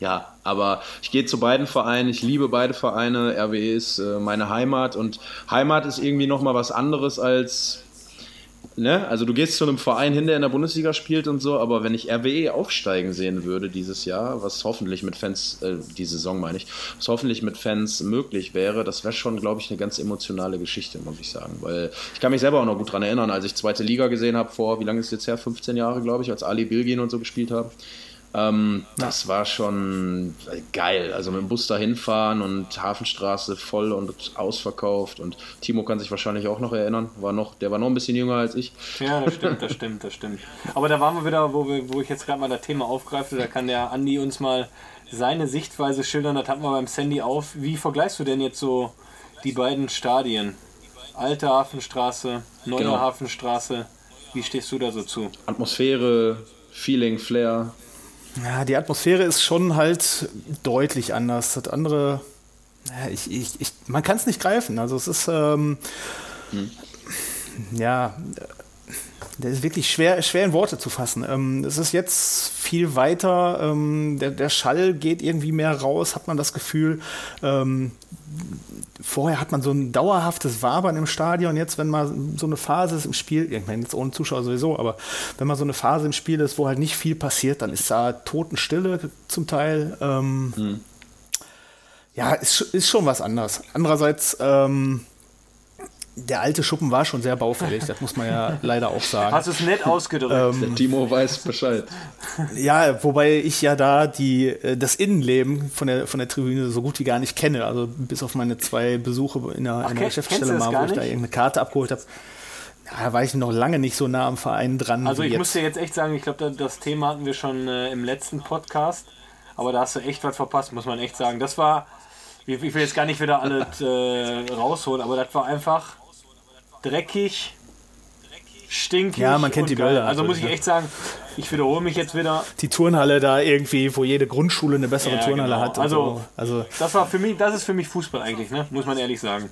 Ja, aber ich gehe zu beiden Vereinen. Ich liebe beide Vereine. RWE ist äh, meine Heimat und Heimat ist irgendwie nochmal was anderes als. Ne? Also du gehst zu einem Verein hin, der in der Bundesliga spielt und so, aber wenn ich RWE aufsteigen sehen würde dieses Jahr, was hoffentlich mit Fans, äh, die Saison meine ich, was hoffentlich mit Fans möglich wäre, das wäre schon, glaube ich, eine ganz emotionale Geschichte, muss ich sagen. Weil ich kann mich selber auch noch gut daran erinnern, als ich zweite Liga gesehen habe, vor, wie lange ist es jetzt her? 15 Jahre, glaube ich, als Ali Bilgin und so gespielt haben. Ähm, das war schon geil. Also mit dem Bus dahin fahren und Hafenstraße voll und ausverkauft. Und Timo kann sich wahrscheinlich auch noch erinnern. War noch, der war noch ein bisschen jünger als ich. Ja, das stimmt, das stimmt, das stimmt. Aber da waren wir wieder, wo, wir, wo ich jetzt gerade mal das Thema aufgreife. Da kann der Andi uns mal seine Sichtweise schildern. Das hatten wir beim Sandy auf. Wie vergleichst du denn jetzt so die beiden Stadien? Alte Hafenstraße, neue genau. Hafenstraße. Wie stehst du da so zu? Atmosphäre, Feeling, Flair. Ja, die Atmosphäre ist schon halt deutlich anders. Das andere, ja, ich, ich, ich, man kann es nicht greifen. Also es ist, ähm, hm. ja, das ist wirklich schwer, schwer in Worte zu fassen. Ähm, es ist jetzt viel weiter, ähm, der, der Schall geht irgendwie mehr raus, hat man das Gefühl. Ähm, vorher hat man so ein dauerhaftes Wabern im Stadion. Jetzt, wenn mal so eine Phase ist im Spiel, ich meine jetzt ohne Zuschauer sowieso, aber wenn mal so eine Phase im Spiel ist, wo halt nicht viel passiert, dann ist da Totenstille zum Teil. Ähm, hm. Ja, ist, ist schon was anderes. Andererseits, ähm, der alte Schuppen war schon sehr baufällig, das muss man ja (laughs) leider auch sagen. Hast du es nett ausgedrückt? Ähm, der Timo weiß Bescheid. Ja, wobei ich ja da die, äh, das Innenleben von der, von der Tribüne so gut wie gar nicht kenne. Also bis auf meine zwei Besuche in einer, Ach, in einer Geschäftsstelle mal, wo ich da irgendeine Karte abgeholt habe. Ja, war ich noch lange nicht so nah am Verein dran. Also ich jetzt. muss dir jetzt echt sagen, ich glaube, das Thema hatten wir schon äh, im letzten Podcast, aber da hast du echt was verpasst, muss man echt sagen. Das war, ich will jetzt gar nicht wieder alles äh, rausholen, aber das war einfach dreckig, stinkig. Ja, man kennt die Bilder. Also muss ich echt sagen, ich wiederhole mich jetzt wieder. Die Turnhalle da irgendwie, wo jede Grundschule eine bessere ja, Turnhalle genau. hat. Also, so. also das war für mich, das ist für mich Fußball eigentlich, ne? muss man ehrlich sagen.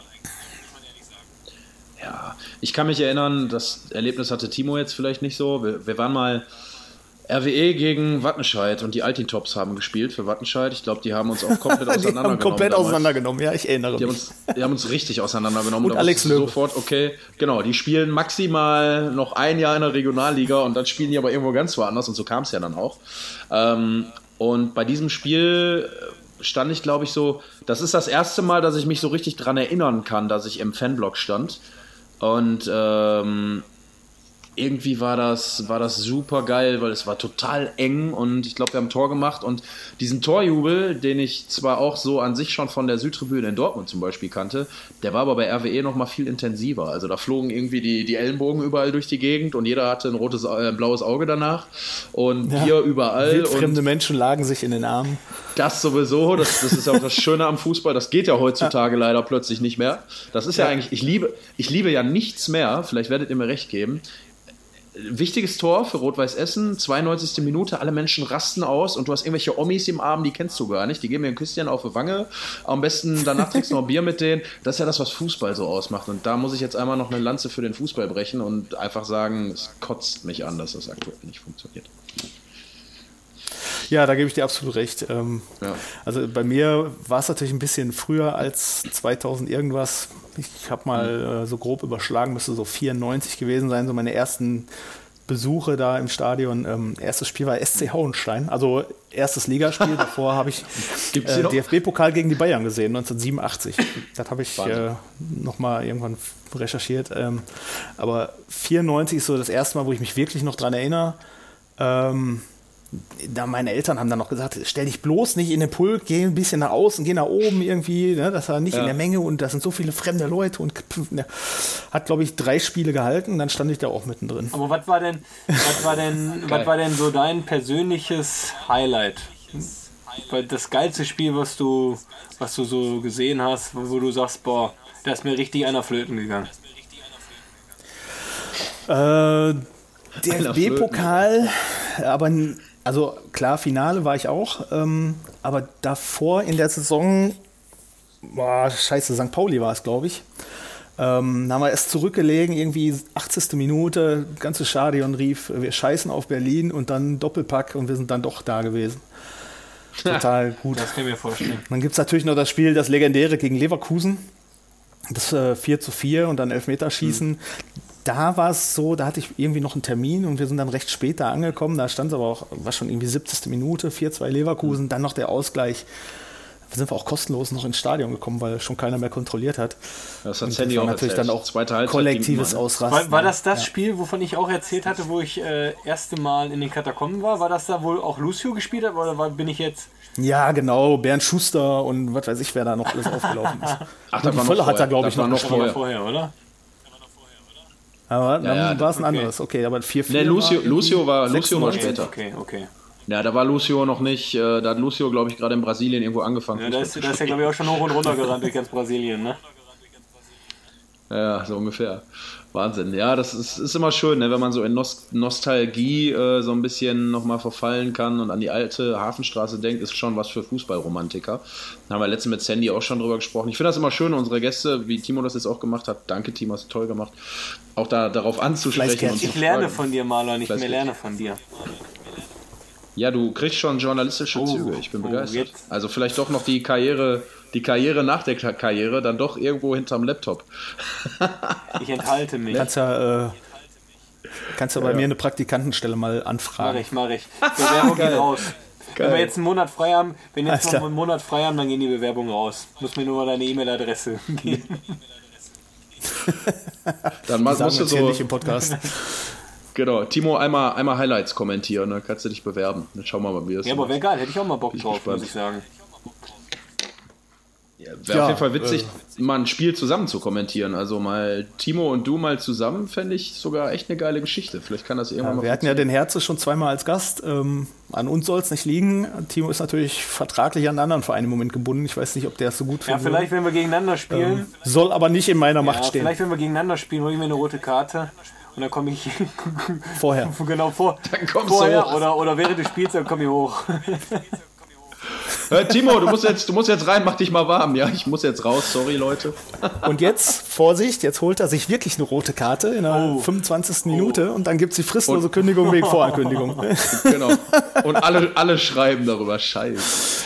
Ja, ich kann mich erinnern, das Erlebnis hatte Timo jetzt vielleicht nicht so. Wir, wir waren mal RWE gegen Wattenscheid und die Altintops haben gespielt für Wattenscheid. Ich glaube, die haben uns auch (laughs) komplett auseinandergenommen. die haben komplett damals. auseinandergenommen, ja, ich erinnere die mich. Haben uns, die haben uns richtig auseinandergenommen. Und Alex Löw. Sofort, okay, genau, die spielen maximal noch ein Jahr in der Regionalliga und dann spielen die aber irgendwo ganz woanders und so kam es ja dann auch. Ähm, und bei diesem Spiel stand ich, glaube ich, so. Das ist das erste Mal, dass ich mich so richtig dran erinnern kann, dass ich im Fanblock stand. Und ähm, irgendwie war das, war das super geil, weil es war total eng und ich glaube, wir haben ein Tor gemacht und diesen Torjubel, den ich zwar auch so an sich schon von der Südtribüne in Dortmund zum Beispiel kannte, der war aber bei RWE noch mal viel intensiver. Also da flogen irgendwie die, die Ellenbogen überall durch die Gegend und jeder hatte ein rotes, äh, blaues Auge danach und ja, Bier überall. Wildfremde Menschen lagen sich in den Armen. Das sowieso, das, das ist ja auch das Schöne am Fußball, das geht ja heutzutage leider plötzlich nicht mehr. Das ist ja, ja eigentlich, ich liebe, ich liebe ja nichts mehr, vielleicht werdet ihr mir recht geben, Wichtiges Tor für Rot-Weiß Essen, 92. Minute, alle Menschen rasten aus und du hast irgendwelche Omis im Arm, die kennst du gar nicht. Die geben mir ein Küsschen auf die Wange. Am besten danach trinkst du noch Bier mit denen. Das ist ja das, was Fußball so ausmacht. Und da muss ich jetzt einmal noch eine Lanze für den Fußball brechen und einfach sagen, es kotzt mich an, dass das aktuell nicht funktioniert. Ja, da gebe ich dir absolut recht. Ähm, ja. Also bei mir war es natürlich ein bisschen früher als 2000 irgendwas. Ich habe mal äh, so grob überschlagen, müsste so 94 gewesen sein, so meine ersten Besuche da im Stadion. Ähm, erstes Spiel war SC Hauenstein, also erstes Ligaspiel. (laughs) Davor habe ich äh, DFB-Pokal gegen die Bayern gesehen, 1987. Das habe ich äh, nochmal irgendwann recherchiert. Ähm, aber 94 ist so das erste Mal, wo ich mich wirklich noch dran erinnere. Ähm, da meine Eltern haben dann noch gesagt, stell dich bloß nicht in den Pulk, geh ein bisschen nach außen, geh nach oben irgendwie, ne, das war nicht ja. in der Menge und da sind so viele fremde Leute und ne, hat, glaube ich, drei Spiele gehalten, dann stand ich da auch mittendrin. Aber was war denn, was war denn, (laughs) was war denn so dein persönliches Highlight? Das geilste Spiel, was du, was du so gesehen hast, wo du sagst, boah, da ist mir richtig einer flöten gegangen. Äh, DFB-Pokal, aber also klar, Finale war ich auch, ähm, aber davor in der Saison, boah, scheiße, St. Pauli war es, glaube ich. Ähm, haben wir erst zurückgelegen, irgendwie 80. Minute, ganze Stadion rief, wir scheißen auf Berlin und dann Doppelpack und wir sind dann doch da gewesen. Total gut. Das kann ich mir vorstellen. Dann gibt es natürlich noch das Spiel, das legendäre gegen Leverkusen. Das äh, 4 zu 4 und dann Elfmeterschießen. Mhm da war es so, da hatte ich irgendwie noch einen Termin und wir sind dann recht spät da angekommen. Da stand es aber auch, war schon irgendwie 70. Minute, 4-2 Leverkusen, dann noch der Ausgleich. Da sind wir auch kostenlos noch ins Stadion gekommen, weil schon keiner mehr kontrolliert hat. Das hat Sandy auch natürlich erzählt. dann auch Zweite kollektives Ausrasten. War, war, das das ja. Spiel, wovon ich auch erzählt hatte, wo ich äh, erste Mal in den Katakomben war? War das da wohl auch Lucio gespielt hat oder war, bin ich jetzt... Ja, genau, Bernd Schuster und was weiß ich, wer da noch alles aufgelaufen ist. (laughs) Ach, da war noch hat er, glaube ich, noch, noch vorher. vorher, oder? Aber dann ja, ja, war es ein okay. anderes. Okay, aber 4-4. Nee, Lucio, war, Lucio war, Lucio war später. Okay, okay. Ja, da war Lucio noch nicht, äh, da hat Lucio, glaube ich, gerade in Brasilien irgendwo angefangen. Ja, da ist, da ist ja, glaube ich, auch schon hoch und runter gerannt durch ganz Brasilien, ne? Ja, so ungefähr. Wahnsinn. Ja, das ist, ist immer schön, ne, wenn man so in Nost Nostalgie äh, so ein bisschen nochmal verfallen kann und an die alte Hafenstraße denkt, ist schon was für Fußballromantiker. Da haben wir letztens mit Sandy auch schon drüber gesprochen. Ich finde das immer schön, unsere Gäste, wie Timo das jetzt auch gemacht hat, danke Timo, hast du toll gemacht, auch da darauf anzusprechen. Und ich lerne von dir, Marlon, ich mehr lerne von dir. Ja, du kriegst schon journalistische oh, Züge, ich bin oh, begeistert. Jetzt. Also vielleicht doch noch die Karriere die Karriere nach der Karriere dann doch irgendwo hinterm Laptop. (laughs) ich enthalte mich. Kannst ja, äh, kannst ja bei mir eine Praktikantenstelle mal anfragen. Mach ich, mach ich. Bewerbung geht (laughs) raus. Geil. Wenn wir jetzt einen Monat frei haben, wenn wir jetzt noch einen Monat frei haben, dann gehen die Bewerbungen raus. Muss mir nur mal deine E-Mail-Adresse geben. (laughs) dann musst du so nicht im Podcast. Genau, Timo, einmal, einmal Highlights kommentieren, dann kannst du dich bewerben. Dann schauen wir mal, wie das Ja, aber wäre geil, hätte ich auch mal Bock drauf, muss ich sagen. Wäre ja, auf jeden Fall witzig, äh, mal ein Spiel zusammen zu kommentieren. Also mal Timo und du mal zusammen, fände ich sogar echt eine geile Geschichte. Vielleicht kann das irgendwann ja, mal. Wir hatten ja den Herze schon zweimal als Gast. Ähm, an uns soll es nicht liegen. Timo ist natürlich vertraglich an einen anderen Verein im Moment gebunden. Ich weiß nicht, ob der es so gut findet. Ja, vielleicht, wenn wir gegeneinander spielen. Ähm, soll aber nicht in meiner ja, Macht stehen. Vielleicht, wenn wir gegeneinander spielen, hole ich mir eine rote Karte. Und dann komme ich (laughs) vorher. (laughs) genau vor. Dann kommst vorher du hoch. Oder, oder während des Spiels, dann komme ich hoch. (laughs) Äh, Timo, du musst, jetzt, du musst jetzt rein, mach dich mal warm. Ja, ich muss jetzt raus, sorry Leute. Und jetzt, Vorsicht, jetzt holt er sich wirklich eine rote Karte in der oh. 25. Minute oh. und dann gibt es die fristlose und, Kündigung wegen Vorankündigung. Genau. Und alle, alle schreiben darüber, scheiße.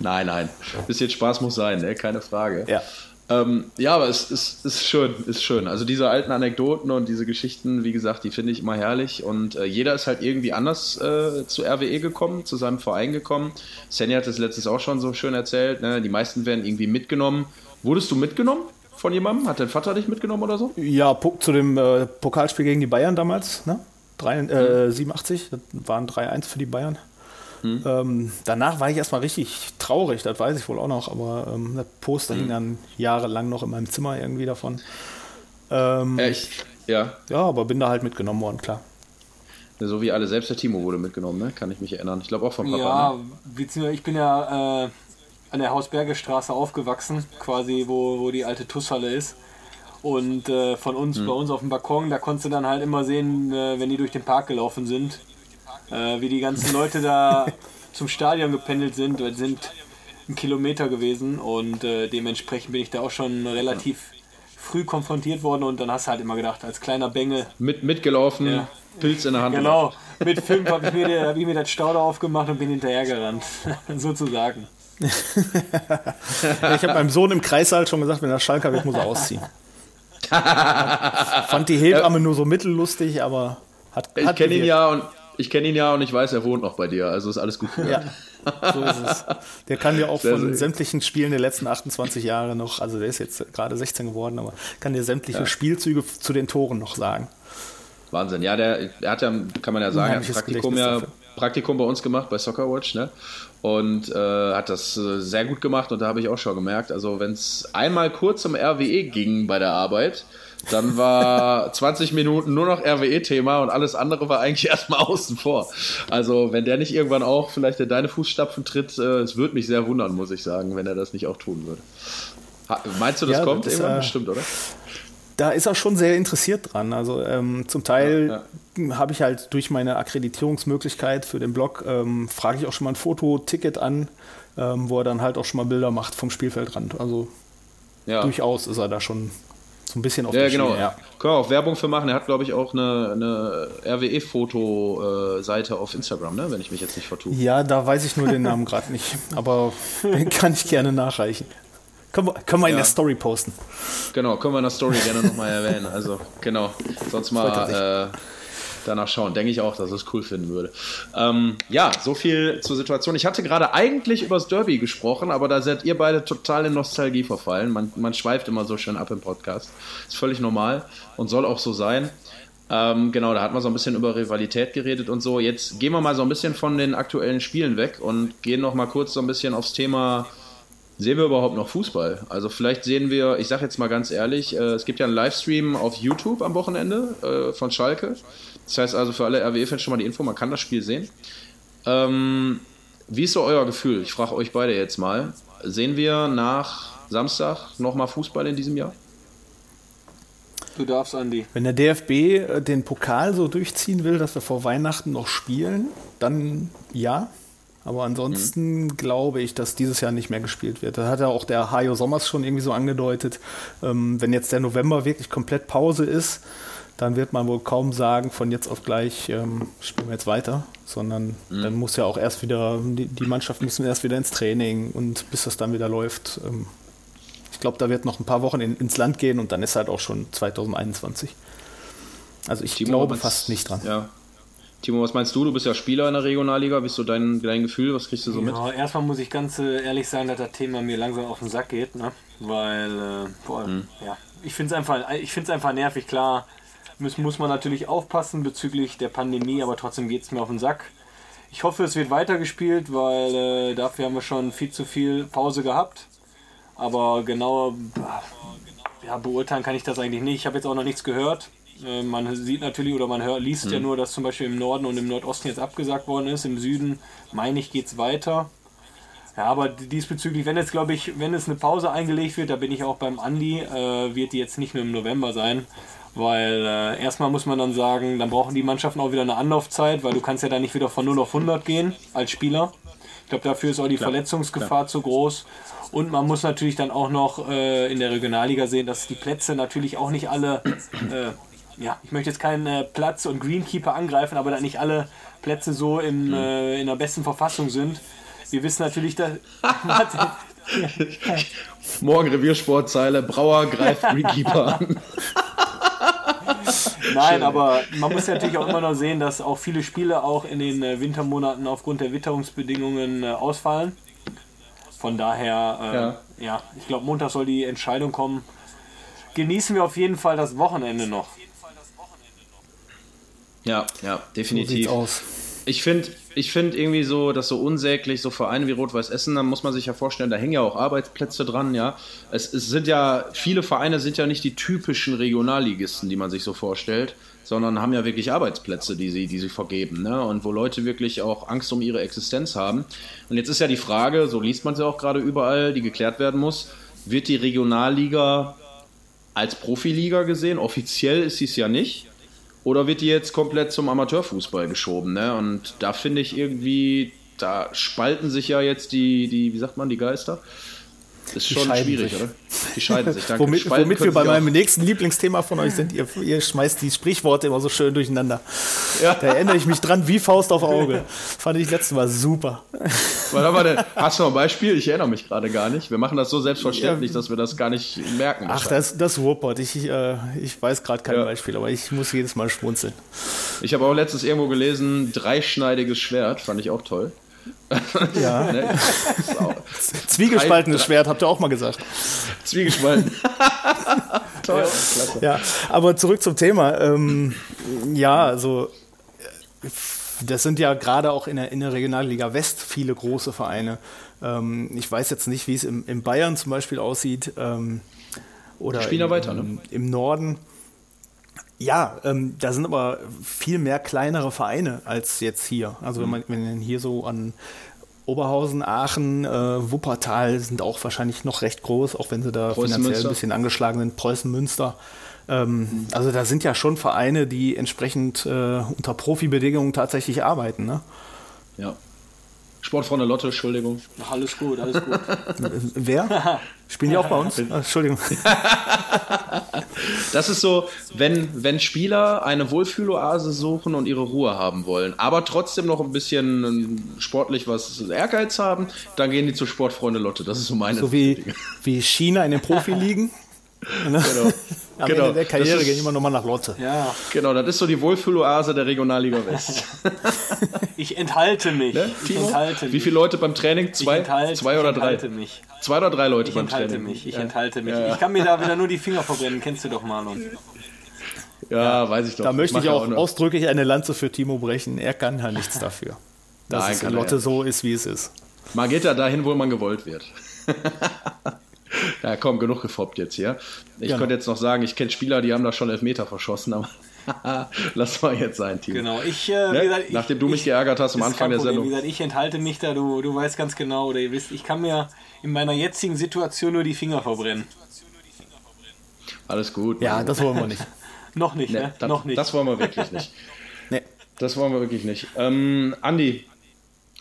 Nein, nein. Bisschen Spaß muss sein, ne? keine Frage. Ja. Ähm, ja, aber es ist, ist schön, ist schön. Also diese alten Anekdoten und diese Geschichten, wie gesagt, die finde ich immer herrlich. Und äh, jeder ist halt irgendwie anders äh, zu RWE gekommen, zu seinem Verein gekommen. Sandy hat es letztens auch schon so schön erzählt. Ne? Die meisten werden irgendwie mitgenommen. Wurdest du mitgenommen von jemandem? Hat dein Vater dich mitgenommen oder so? Ja, zu dem äh, Pokalspiel gegen die Bayern damals, ne? 3, äh, 87, das waren 3-1 für die Bayern. Hm. Ähm, danach war ich erstmal richtig traurig, das weiß ich wohl auch noch, aber ähm, das Poster hm. hing dann jahrelang noch in meinem Zimmer irgendwie davon. Ähm, Echt? Ja. Ja, aber bin da halt mitgenommen worden, klar. So wie alle, selbst der Timo wurde mitgenommen, ne? kann ich mich erinnern. Ich glaube auch von Papa. Ja, ne? beziehungsweise ich bin ja äh, an der Hausbergestraße aufgewachsen, quasi wo, wo die alte Tusshalle ist. Und äh, von uns, hm. bei uns auf dem Balkon, da konntest du dann halt immer sehen, äh, wenn die durch den Park gelaufen sind, äh, wie die ganzen Leute da (laughs) zum Stadion gependelt sind. Das sind ein Kilometer gewesen und äh, dementsprechend bin ich da auch schon relativ früh konfrontiert worden und dann hast du halt immer gedacht, als kleiner Bengel. Mit, mitgelaufen, ja. Pilz in der Hand. Genau, mit fünf habe ich, mir, hab ich mir das Stauder aufgemacht und bin hinterhergerannt, (laughs) sozusagen. ich habe meinem Sohn im Kreissaal schon gesagt, wenn er Schalker wird, muss er ausziehen. (laughs) Fand die Hebamme nur so mittellustig, aber hat. Ich kenne ihn ja und ich kenne ihn ja und ich weiß, er wohnt noch bei dir, also ist alles gut. Ja, so ist es. Der kann dir auch (laughs) sehr, von sehr sämtlichen Spielen der letzten 28 Jahre noch, also der ist jetzt gerade 16 geworden, aber kann dir sämtliche ja. Spielzüge zu den Toren noch sagen. Wahnsinn. Ja, der, er hat ja, kann man ja sagen, ein Praktikum, ja, Praktikum bei uns gemacht bei Soccerwatch, ne? Und äh, hat das äh, sehr gut gemacht und da habe ich auch schon gemerkt, also wenn es einmal kurz um RWE ging bei der Arbeit, dann war 20 Minuten nur noch RWE-Thema und alles andere war eigentlich (laughs) erstmal außen vor. Also, wenn der nicht irgendwann auch vielleicht in deine Fußstapfen tritt, äh, es würde mich sehr wundern, muss ich sagen, wenn er das nicht auch tun würde. Ha, meinst du, das ja, kommt das, irgendwann? Äh, Bestimmt, oder? Da ist er schon sehr interessiert dran. Also ähm, zum Teil ja, ja. habe ich halt durch meine Akkreditierungsmöglichkeit für den Blog, ähm, frage ich auch schon mal ein Fototicket an, ähm, wo er dann halt auch schon mal Bilder macht vom Spielfeldrand. Also durchaus ist er da schon ein bisschen auf ja, der genau. Schiene, ja. Können wir auch Werbung für machen. Er hat, glaube ich, auch eine, eine RWE-Foto-Seite auf Instagram, ne? wenn ich mich jetzt nicht vertue. Ja, da weiß ich nur den Namen (laughs) gerade nicht. Aber (laughs) kann ich gerne nachreichen. Können wir, können wir ja. in der Story posten. Genau, können wir in der Story gerne nochmal erwähnen. Also, genau. Sonst mal danach schauen. Denke ich auch, dass es cool finden würde. Ähm, ja, so viel zur Situation. Ich hatte gerade eigentlich über das Derby gesprochen, aber da seid ihr beide total in Nostalgie verfallen. Man, man schweift immer so schön ab im Podcast. Ist völlig normal und soll auch so sein. Ähm, genau, da hat man so ein bisschen über Rivalität geredet und so. Jetzt gehen wir mal so ein bisschen von den aktuellen Spielen weg und gehen noch mal kurz so ein bisschen aufs Thema sehen wir überhaupt noch Fußball? Also vielleicht sehen wir, ich sage jetzt mal ganz ehrlich, äh, es gibt ja einen Livestream auf YouTube am Wochenende äh, von Schalke. Das heißt also für alle RWE-Fans schon mal die Info, man kann das Spiel sehen. Ähm, wie ist so euer Gefühl? Ich frage euch beide jetzt mal. Sehen wir nach Samstag nochmal Fußball in diesem Jahr? Du darfst, Andi. Wenn der DFB äh, den Pokal so durchziehen will, dass wir vor Weihnachten noch spielen, dann ja. Aber ansonsten mhm. glaube ich, dass dieses Jahr nicht mehr gespielt wird. Da hat ja auch der Hajo Sommers schon irgendwie so angedeutet. Ähm, wenn jetzt der November wirklich komplett Pause ist, dann wird man wohl kaum sagen, von jetzt auf gleich ähm, spielen wir jetzt weiter, sondern mhm. dann muss ja auch erst wieder, die, die Mannschaften müssen erst wieder ins Training und bis das dann wieder läuft. Ähm, ich glaube, da wird noch ein paar Wochen in, ins Land gehen und dann ist halt auch schon 2021. Also ich Timo, glaube fast nicht dran. Ja. Timo, was meinst du? Du bist ja Spieler in der Regionalliga. Wie ist so dein, dein Gefühl? Was kriegst du so ja, mit? Erstmal muss ich ganz äh, ehrlich sagen, dass das Thema mir langsam auf den Sack geht. Ne? Weil, äh, boah, mhm. ja, ich finde es einfach, einfach nervig. Klar, muss, muss man natürlich aufpassen bezüglich der Pandemie, aber trotzdem geht es mir auf den Sack. Ich hoffe, es wird weitergespielt, weil äh, dafür haben wir schon viel zu viel Pause gehabt. Aber genau ja, beurteilen kann ich das eigentlich nicht. Ich habe jetzt auch noch nichts gehört. Äh, man sieht natürlich oder man hört, liest mhm. ja nur, dass zum Beispiel im Norden und im Nordosten jetzt abgesagt worden ist. Im Süden, meine ich, geht es weiter. Ja, aber diesbezüglich, wenn jetzt, glaube ich, wenn es eine Pause eingelegt wird, da bin ich auch beim Andi, äh, wird die jetzt nicht nur im November sein, weil äh, erstmal muss man dann sagen, dann brauchen die Mannschaften auch wieder eine Anlaufzeit, weil du kannst ja dann nicht wieder von 0 auf 100 gehen als Spieler. Ich glaube, dafür ist auch die Klar. Verletzungsgefahr Klar. zu groß. Und man muss natürlich dann auch noch äh, in der Regionalliga sehen, dass die Plätze natürlich auch nicht alle, äh, ja, ich möchte jetzt keinen äh, Platz und Greenkeeper angreifen, aber da nicht alle Plätze so im, mhm. Äh, in der besten Verfassung sind. Wir wissen natürlich, dass. (laughs) Morgen Reviersportzeile, Brauer greift Greenkeeper an. (laughs) Nein, aber man muss natürlich auch immer noch sehen, dass auch viele Spiele auch in den äh, Wintermonaten aufgrund der Witterungsbedingungen äh, ausfallen. Von daher, äh, ja. ja. ich glaube, Montag soll die Entscheidung kommen. Genießen wir auf jeden Fall das Wochenende noch. Ja, ja, definitiv. So ich finde ich find irgendwie so, dass so unsäglich, so Vereine wie Rot-Weiß Essen, da muss man sich ja vorstellen, da hängen ja auch Arbeitsplätze dran, ja. Es, es sind ja, viele Vereine sind ja nicht die typischen Regionalligisten, die man sich so vorstellt, sondern haben ja wirklich Arbeitsplätze, die sie, die sie vergeben, ne? Und wo Leute wirklich auch Angst um ihre Existenz haben. Und jetzt ist ja die Frage, so liest man sie auch gerade überall, die geklärt werden muss, wird die Regionalliga als Profiliga gesehen? Offiziell ist sie es ja nicht. Oder wird die jetzt komplett zum Amateurfußball geschoben? Ne? Und da finde ich irgendwie, da spalten sich ja jetzt die, die, wie sagt man, die Geister. Ist die schon schwierig, sich. oder? Die scheiden sich. Danke. womit, womit wir bei meinem nächsten Lieblingsthema von euch sind, ihr, ihr, schmeißt die Sprichworte immer so schön durcheinander. Ja. Da erinnere ich mich dran wie Faust auf Auge. (laughs) Fand ich letztes Mal super. Denn? Hast du noch ein Beispiel? Ich erinnere mich gerade gar nicht. Wir machen das so selbstverständlich, ja. dass wir das gar nicht merken. Ach, das, das Ruhrpott. Ich, äh, ich weiß gerade kein ja. Beispiel, aber ich muss jedes Mal schmunzeln. Ich habe auch letztens irgendwo gelesen, dreischneidiges Schwert, fand ich auch toll. (laughs) Ja. ne? Zwiegespaltenes Schwert, habt ihr auch mal gesagt. Zwiegespalten. (laughs) Toll. Ja, ja, aber zurück zum Thema. Ähm, ja, also das sind ja gerade auch in der, in der Regionalliga West viele große Vereine. Ähm, ich weiß jetzt nicht, wie es im, in Bayern zum Beispiel aussieht. Ähm, oder Spielen im, weiter, ne? im Norden. Ja, ähm, da sind aber viel mehr kleinere Vereine als jetzt hier. Also wenn man, wenn man hier so an Oberhausen, Aachen, äh, Wuppertal sind auch wahrscheinlich noch recht groß, auch wenn sie da finanziell ein bisschen angeschlagen sind. Preußen Münster. Ähm, mhm. Also da sind ja schon Vereine, die entsprechend äh, unter Profibedingungen tatsächlich arbeiten. Ne? Ja. Sportfreunde Lotte, Entschuldigung. Ach, alles gut, alles gut. (laughs) Wer? (laughs) Spielen die auch bei uns? Ach, Entschuldigung. (laughs) Das ist so, wenn, wenn Spieler eine Wohlfühloase suchen und ihre Ruhe haben wollen, aber trotzdem noch ein bisschen sportlich was Ehrgeiz haben, dann gehen die zu Sportfreunde Lotte. Das ist so meine So wie, wie China in den Profiligen. (laughs) genau. Am genau. Ende der Karriere gehen immer nochmal nach Lotte. Ja. Genau, das ist so die Wohlfühloase der Regionalliga West. (laughs) ich enthalte mich. Ne? Ich enthalte mich. Wie viele Leute beim Training? Zwei, enthalte, zwei oder drei? Ich enthalte mich. Zwei oder drei Leute ich beim Training? Mich. Ich ja. enthalte mich. Ja. Ich kann mir da wieder nur die Finger verbrennen. Kennst du doch, Marlon. Ja, ja, weiß ich doch. Da möchte ich auch, auch ausdrücklich eine Lanze für Timo brechen. Er kann (laughs) ja nichts dafür. Dass Nein, es in Lotte so ist, wie es ist. Man geht ja dahin, wo man gewollt wird. (laughs) (laughs) Ja, komm, genug gefoppt jetzt hier. Ich genau. könnte jetzt noch sagen, ich kenne Spieler, die haben da schon Elfmeter verschossen, aber (laughs) lass mal jetzt sein, Team. Genau, ich, äh, ne? gesagt, Nachdem ich, du mich geärgert hast am Anfang der Sendung. Wie gesagt, ich enthalte mich da, du, du weißt ganz genau, oder ihr wisst, ich kann mir in meiner jetzigen Situation nur die Finger verbrennen. Alles gut. Ja, das wollen wir (laughs) nicht. noch nicht, nee, ne? Das, noch nicht. Das wollen wir wirklich nicht. nee. Das wollen wir wirklich nicht. Ähm, Andi,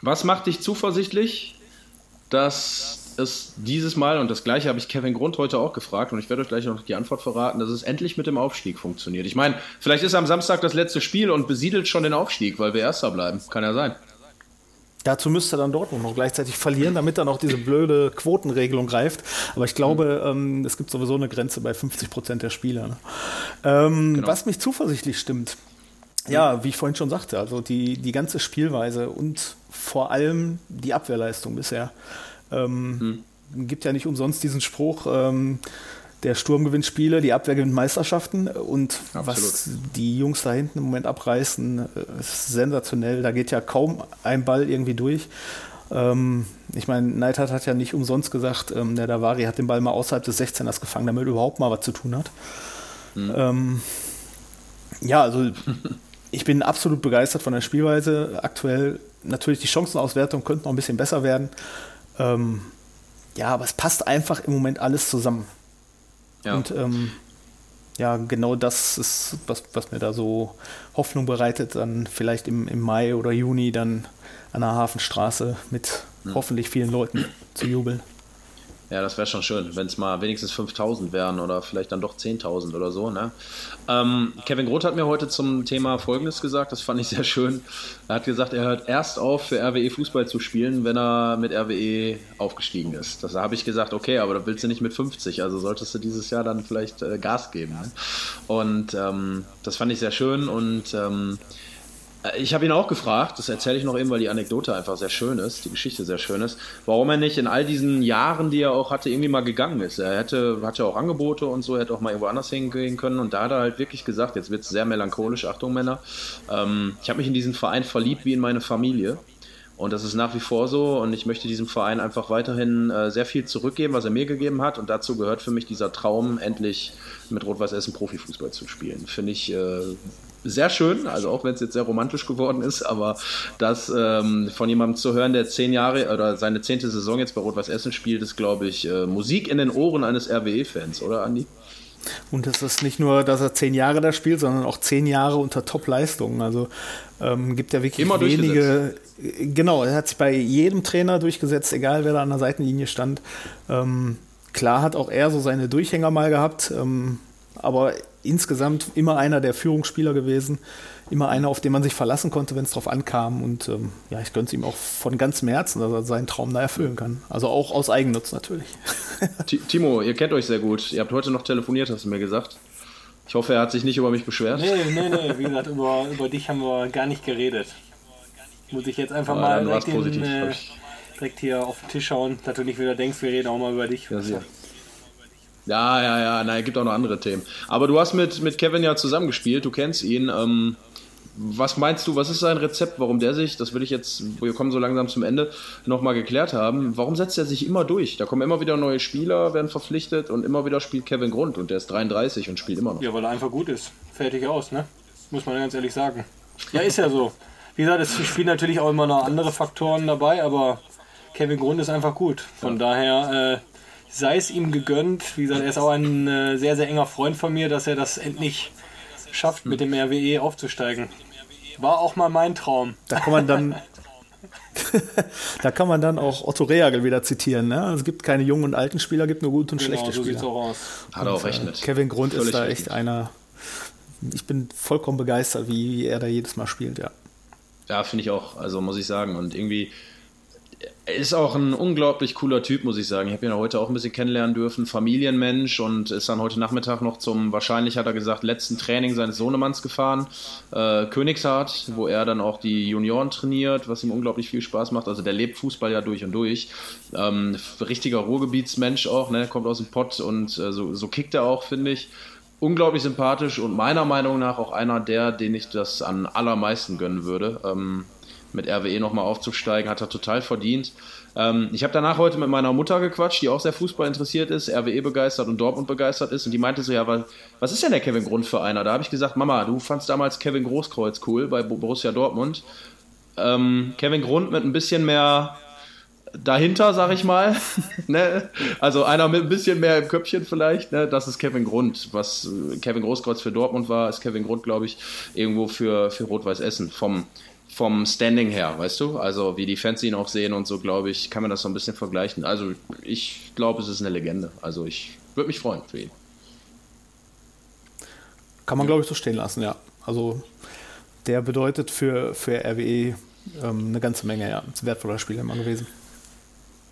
was macht dich zuversichtlich, dass es dieses Mal, und das gleiche habe ich Kevin Grund heute auch gefragt, und ich werde euch gleich noch die Antwort verraten, dass es endlich mit dem Aufstieg funktioniert. Ich meine, vielleicht ist am Samstag das letzte Spiel und besiedelt schon den Aufstieg, weil wir Erster bleiben. Kann ja sein. Dazu müsste dann Dortmund noch gleichzeitig verlieren, damit dann auch diese blöde Quotenregelung greift. Aber ich glaube, ähm, es gibt sowieso eine Grenze bei 50 Prozent der Spieler. Ne? Ähm, genau. Was mich zuversichtlich stimmt, ja, wie ich vorhin schon sagte, also die, die ganze Spielweise und vor allem die Abwehrleistung bisher. Ähm, hm. Gibt ja nicht umsonst diesen Spruch, ähm, der Sturm gewinnt Spiele, die Abwehr gewinnt Meisterschaften. Und Absolut. was die Jungs da hinten im Moment abreißen, äh, ist sensationell. Da geht ja kaum ein Ball irgendwie durch. Ähm, ich meine, Neidhardt hat ja nicht umsonst gesagt, ähm, der Davari hat den Ball mal außerhalb des 16ers gefangen, damit er überhaupt mal was zu tun hat. Mhm. Ähm, ja, also (laughs) ich bin absolut begeistert von der Spielweise. Aktuell natürlich die Chancenauswertung könnte noch ein bisschen besser werden. Ähm, ja, aber es passt einfach im Moment alles zusammen. Ja. Und ähm, ja, genau das ist, was, was mir da so Hoffnung bereitet, dann vielleicht im, im Mai oder Juni dann an der Hafenstraße mit mhm. hoffentlich vielen Leuten zu jubeln. Ja, das wäre schon schön, wenn es mal wenigstens 5000 wären oder vielleicht dann doch 10.000 oder so. Ne? Ähm, Kevin Groth hat mir heute zum Thema Folgendes gesagt, das fand ich sehr schön. Er hat gesagt, er hört erst auf, für RWE Fußball zu spielen, wenn er mit RWE aufgestiegen ist. Das habe ich gesagt, okay, aber da willst du nicht mit 50, also solltest du dieses Jahr dann vielleicht äh, Gas geben. Ne? Und ähm, das fand ich sehr schön und ähm, äh, ich habe ihn auch gefragt, das erzähle ich noch eben, weil die Anekdote einfach sehr schön ist, die Geschichte sehr schön ist, warum er nicht in all diesen Jahren, die er auch hatte, irgendwie mal gegangen ist. Er hätte, hatte auch Angebote und so, er hätte auch mal irgendwo anders hingehen können und da hat er halt wirklich gesagt, jetzt wird es sehr melancholisch, Achtung Männer, ähm, ich habe mich in diesen Verein verliebt wie in meine Familie. Und das ist nach wie vor so und ich möchte diesem Verein einfach weiterhin äh, sehr viel zurückgeben, was er mir gegeben hat. Und dazu gehört für mich dieser Traum, endlich mit Rot-Weiß Essen Profifußball zu spielen. Finde ich äh, sehr schön, also auch wenn es jetzt sehr romantisch geworden ist, aber das ähm, von jemandem zu hören, der zehn Jahre oder seine zehnte Saison jetzt bei Rot-Weiß Essen spielt, ist, glaube ich, äh, Musik in den Ohren eines RWE-Fans, oder Andi? Und es ist nicht nur, dass er zehn Jahre da spielt, sondern auch zehn Jahre unter Top-Leistungen. Also ähm, gibt ja wirklich Immer wenige. Genau, er hat sich bei jedem Trainer durchgesetzt, egal wer da an der Seitenlinie stand. Ähm, klar hat auch er so seine Durchhänger mal gehabt, ähm, aber insgesamt immer einer der Führungsspieler gewesen, immer einer, auf den man sich verlassen konnte, wenn es drauf ankam. Und ähm, ja, ich gönne es ihm auch von ganzem Herzen, dass er seinen Traum da erfüllen kann. Also auch aus Eigennutz natürlich. (laughs) Timo, ihr kennt euch sehr gut. Ihr habt heute noch telefoniert, hast du mir gesagt. Ich hoffe, er hat sich nicht über mich beschwert. Nee, nee, nee. Wie gesagt, über, über dich haben wir gar nicht geredet. Muss ich jetzt einfach ja, mal direkt, positiv, in, äh, direkt, hier auf den Tisch schauen, dass du nicht wieder denkst, wir reden auch mal über dich. Ja, sehr. Ja, ja, ja, nein, gibt auch noch andere Themen. Aber du hast mit, mit Kevin ja zusammengespielt, du kennst ihn. Ähm, was meinst du, was ist sein Rezept, warum der sich, das will ich jetzt, wir kommen so langsam zum Ende, nochmal geklärt haben, warum setzt er sich immer durch? Da kommen immer wieder neue Spieler, werden verpflichtet und immer wieder spielt Kevin Grund und der ist 33 und spielt immer noch. Ja, weil er einfach gut ist. Fertig aus, ne? Muss man ganz ehrlich sagen. Ja, ist ja so. Wie gesagt, es spielen natürlich auch immer noch andere Faktoren dabei, aber Kevin Grund ist einfach gut. Von ja. daher, äh, sei es ihm gegönnt. Wie gesagt, er ist auch ein äh, sehr, sehr enger Freund von mir, dass er das endlich schafft, mit dem RWE aufzusteigen. War auch mal mein Traum. Da kann man dann. (laughs) da kann man dann auch Otto Rehagel wieder zitieren. Ne? Es gibt keine jungen und alten Spieler, gibt nur gute und genau, schlechte so Spieler. So auch aus. Hat er auch recht mit. Kevin Grund Völlig ist da echt einer. Ich bin vollkommen begeistert, wie er da jedes Mal spielt, ja. Ja, finde ich auch. Also muss ich sagen. Und irgendwie ist auch ein unglaublich cooler Typ, muss ich sagen. Ich habe ihn heute auch ein bisschen kennenlernen dürfen. Familienmensch und ist dann heute Nachmittag noch zum, wahrscheinlich hat er gesagt, letzten Training seines Sohnemanns gefahren. Äh, Königshardt, wo er dann auch die Junioren trainiert, was ihm unglaublich viel Spaß macht. Also der lebt Fußball ja durch und durch. Ähm, richtiger Ruhrgebietsmensch auch, ne? kommt aus dem Pott und äh, so, so kickt er auch, finde ich unglaublich sympathisch und meiner Meinung nach auch einer der, den ich das an allermeisten gönnen würde. Ähm, mit RWE nochmal aufzusteigen, hat er total verdient. Ähm, ich habe danach heute mit meiner Mutter gequatscht, die auch sehr Fußball interessiert ist, RWE begeistert und Dortmund begeistert ist. Und die meinte so, ja, was ist denn der Kevin Grund für einer? Da habe ich gesagt, Mama, du fandst damals Kevin Großkreuz cool bei Borussia Dortmund. Ähm, Kevin Grund mit ein bisschen mehr dahinter, sag ich mal. (laughs) ne? Also einer mit ein bisschen mehr im Köpfchen vielleicht. Ne? Das ist Kevin Grund. Was Kevin Großkreuz für Dortmund war, ist Kevin Grund, glaube ich, irgendwo für, für Rot-Weiß Essen. Vom, vom Standing her, weißt du? Also wie die Fans ihn auch sehen und so, glaube ich, kann man das so ein bisschen vergleichen. Also ich glaube, es ist eine Legende. Also ich würde mich freuen für ihn. Kann man, glaube ich, so stehen lassen, ja. Also der bedeutet für, für RWE ähm, eine ganze Menge, ja. Ein wertvoller Spieler immer gewesen.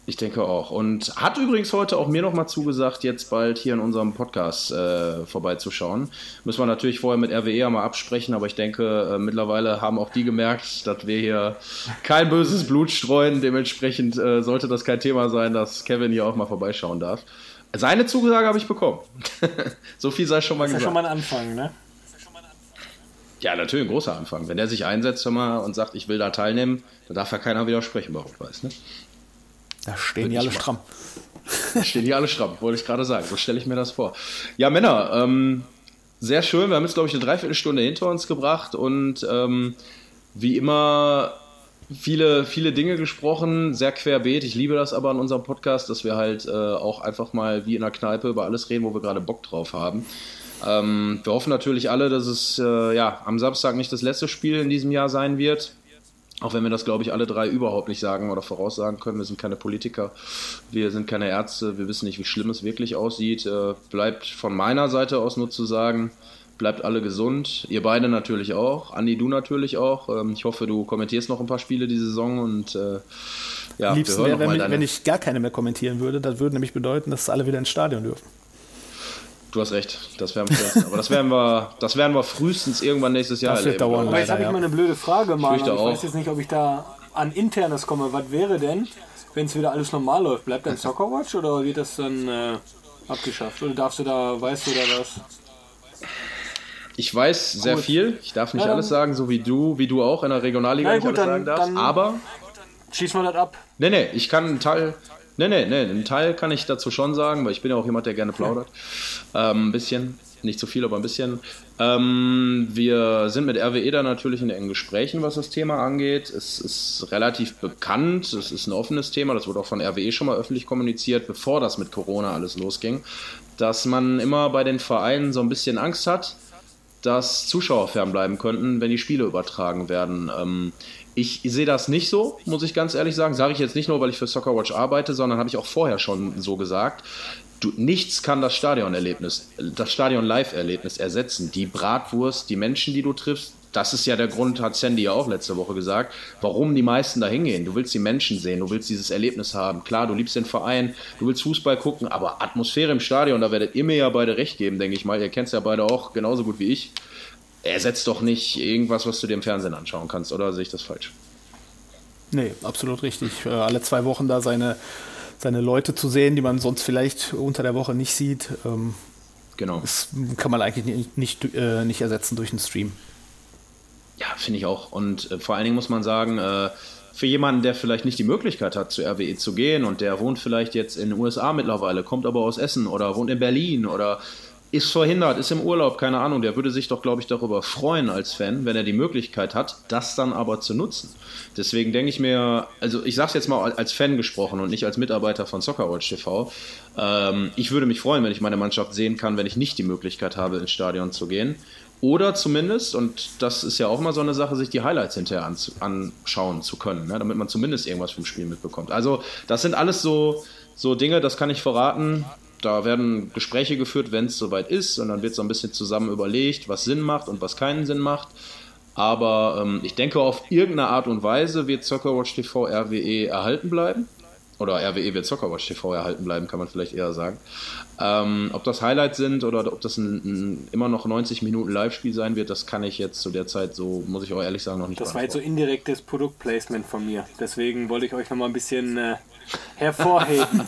Ich denke auch. Und hat übrigens heute auch mir nochmal zugesagt, jetzt bald hier in unserem Podcast äh, vorbeizuschauen. Müssen wir natürlich vorher mit RWE mal absprechen, aber ich denke, äh, mittlerweile haben auch die gemerkt, dass wir hier kein böses Blut streuen. Dementsprechend äh, sollte das kein Thema sein, dass Kevin hier auch mal vorbeischauen darf. Seine Zusage habe ich bekommen. (laughs) so viel sei schon mal das gesagt. Das ist ja schon mal ein Anfang, ne? Ja, natürlich ein großer Anfang. Wenn der sich einsetzt mal, und sagt, ich will da teilnehmen, dann darf ja keiner widersprechen bei Rot-Weiß. Ne? Da stehen die alle stramm. Da stehen die alle stramm, wollte ich gerade sagen. So stelle ich mir das vor. Ja, Männer, ähm, sehr schön. Wir haben jetzt, glaube ich, eine Dreiviertelstunde hinter uns gebracht und ähm, wie immer viele, viele Dinge gesprochen, sehr querbeet. Ich liebe das aber an unserem Podcast, dass wir halt äh, auch einfach mal wie in der Kneipe über alles reden, wo wir gerade Bock drauf haben. Ähm, wir hoffen natürlich alle, dass es äh, ja, am Samstag nicht das letzte Spiel in diesem Jahr sein wird. Auch wenn wir das, glaube ich, alle drei überhaupt nicht sagen oder voraussagen können. Wir sind keine Politiker, wir sind keine Ärzte, wir wissen nicht, wie schlimm es wirklich aussieht. Äh, bleibt von meiner Seite aus nur zu sagen, bleibt alle gesund. Ihr beide natürlich auch. Andi, du natürlich auch. Ähm, ich hoffe, du kommentierst noch ein paar Spiele die Saison und äh, ja, liebsten wäre, wenn, wenn ich gar keine mehr kommentieren würde. Das würde nämlich bedeuten, dass alle wieder ins Stadion dürfen. Du hast recht, das werden wir, aber das werden wir, das werden wir frühestens irgendwann nächstes Jahr das erleben. Dauern, aber jetzt habe ich mal eine blöde Frage, Mann. Ich, ich weiß jetzt nicht, ob ich da an internes komme. Was wäre denn, wenn es wieder alles normal läuft? Bleibt dann Soccerwatch oder wird das dann äh, abgeschafft? Oder darfst du da, weißt du da was? Ich weiß sehr gut. viel. Ich darf nicht ja, alles sagen, so wie du, wie du auch in der Regionalliga nicht gut, alles dann, sagen darfst. aber schieß mal das ab. Nee, nee, ich kann einen Teil, Nee, nee, nee, einen Teil kann ich dazu schon sagen, weil ich bin ja auch jemand, der gerne plaudert. Ähm, ein bisschen, nicht zu viel, aber ein bisschen. Ähm, wir sind mit RWE da natürlich in engen Gesprächen, was das Thema angeht. Es ist relativ bekannt, es ist ein offenes Thema, das wurde auch von RWE schon mal öffentlich kommuniziert, bevor das mit Corona alles losging, dass man immer bei den Vereinen so ein bisschen Angst hat, dass Zuschauer fernbleiben könnten, wenn die Spiele übertragen werden. Ähm, ich sehe das nicht so, muss ich ganz ehrlich sagen. Sage ich jetzt nicht nur, weil ich für Soccerwatch arbeite, sondern habe ich auch vorher schon so gesagt. Du, nichts kann das Stadionerlebnis, das Stadion-Live-Erlebnis ersetzen. Die Bratwurst, die Menschen, die du triffst, das ist ja der Grund, hat Sandy ja auch letzte Woche gesagt, warum die meisten da hingehen. Du willst die Menschen sehen, du willst dieses Erlebnis haben. Klar, du liebst den Verein, du willst Fußball gucken, aber Atmosphäre im Stadion, da werdet ihr mir ja beide recht geben, denke ich mal. Ihr kennt es ja beide auch genauso gut wie ich ersetzt doch nicht irgendwas, was du dir im Fernsehen anschauen kannst, oder sehe ich das falsch? Nee, absolut richtig. Äh, alle zwei Wochen da seine, seine Leute zu sehen, die man sonst vielleicht unter der Woche nicht sieht, ähm, genau. das kann man eigentlich nicht, nicht, äh, nicht ersetzen durch einen Stream. Ja, finde ich auch. Und äh, vor allen Dingen muss man sagen, für jemanden, der vielleicht nicht die Möglichkeit hat, zu RWE zu gehen und der wohnt vielleicht jetzt in den USA mittlerweile, kommt aber aus Essen oder wohnt in Berlin oder ist verhindert, ist im Urlaub, keine Ahnung, der würde sich doch, glaube ich, darüber freuen als Fan, wenn er die Möglichkeit hat, das dann aber zu nutzen. Deswegen denke ich mir, also ich sage es jetzt mal als Fan gesprochen und nicht als Mitarbeiter von Soccerwatch TV, ähm, ich würde mich freuen, wenn ich meine Mannschaft sehen kann, wenn ich nicht die Möglichkeit habe, ins Stadion zu gehen. Oder zumindest, und das ist ja auch mal so eine Sache, sich die Highlights hinterher anschauen zu können, ne, damit man zumindest irgendwas vom Spiel mitbekommt. Also das sind alles so, so Dinge, das kann ich verraten, da werden Gespräche geführt, wenn es soweit ist, und dann wird so ein bisschen zusammen überlegt, was Sinn macht und was keinen Sinn macht. Aber ähm, ich denke, auf irgendeine Art und Weise wird Soccerwatch TV RWE erhalten bleiben. Oder RWE wird Soccerwatch TV erhalten bleiben, kann man vielleicht eher sagen. Ähm, ob das Highlights sind oder ob das ein, ein immer noch 90 Minuten Live-Spiel sein wird, das kann ich jetzt zu der Zeit so, muss ich auch ehrlich sagen, noch nicht Das war jetzt so indirektes Produktplacement von mir. Deswegen wollte ich euch noch mal ein bisschen äh, hervorheben.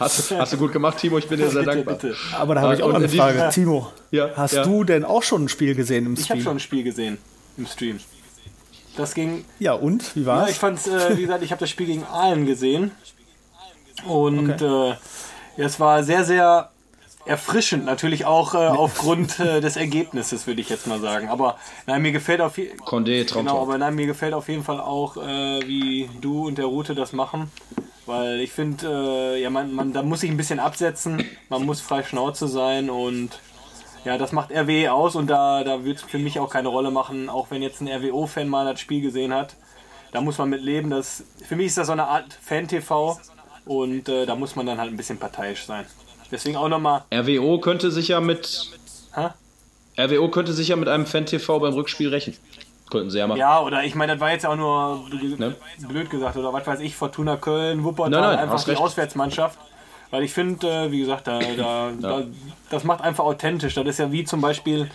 hast, hast, du gut gemacht, Timo, ich bin dir sehr bitte, dankbar. Bitte. Aber da habe ich auch noch eine Frage. Timo, ja, hast ja. du denn auch schon ein Spiel gesehen im Stream? Ich habe schon ein Spiel gesehen im Stream. Das ging. Ja, und? Wie war's? Ja, ich fand's, äh, wie gesagt, ich habe das Spiel gegen Aalen gesehen. Und okay. äh, es war sehr, sehr erfrischend, natürlich auch äh, aufgrund äh, des Ergebnisses, würde ich jetzt mal sagen. Aber nein, mir gefällt auf jeden genau, aber nein, mir gefällt auf jeden Fall auch, äh, wie du und der Route das machen. Weil ich finde, äh, ja, man, man, da muss sich ein bisschen absetzen, man muss frei Schnauze sein und ja, das macht RWE aus und da, da wird es für mich auch keine Rolle machen, auch wenn jetzt ein RWO-Fan mal das Spiel gesehen hat. Da muss man mit leben. Das, für mich ist das so eine Art Fan-TV und äh, da muss man dann halt ein bisschen parteiisch sein. Deswegen auch nochmal. RWO könnte sich ja mit. Hä? RWO könnte sich ja mit einem Fan-TV beim Rückspiel rächen. Könnten sie ja machen. Ja, oder ich meine, das war jetzt auch nur ne? blöd gesagt, oder was weiß ich, Fortuna Köln, Wuppertal, nein, nein, einfach die recht. Auswärtsmannschaft. Weil ich finde, äh, wie gesagt, da, da, ja. da, das macht einfach authentisch. Das ist ja wie zum Beispiel,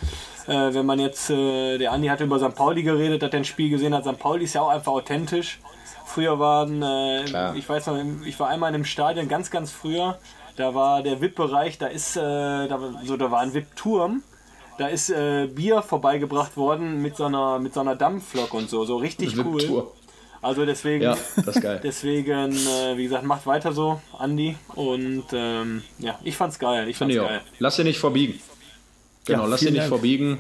äh, wenn man jetzt, äh, der Andi hat über St. Pauli geredet, hat ein Spiel gesehen hat. St. Pauli ist ja auch einfach authentisch. Früher waren, äh, ich weiß noch, ich war einmal in einem Stadion ganz, ganz früher. Da war der VIP-Bereich, da ist, äh, da, so, da war ein VIP-Turm. Da ist äh, Bier vorbeigebracht worden mit so einer, mit so einer Dampflok und so. So richtig cool. Also deswegen, ja, das ist geil. (laughs) deswegen, äh, wie gesagt, macht weiter so, Andi. Und ähm, ja, ich fand's geil. Ich fand's geil. Lass dir nicht verbiegen. Genau, ja, lass dir nicht Dank. verbiegen.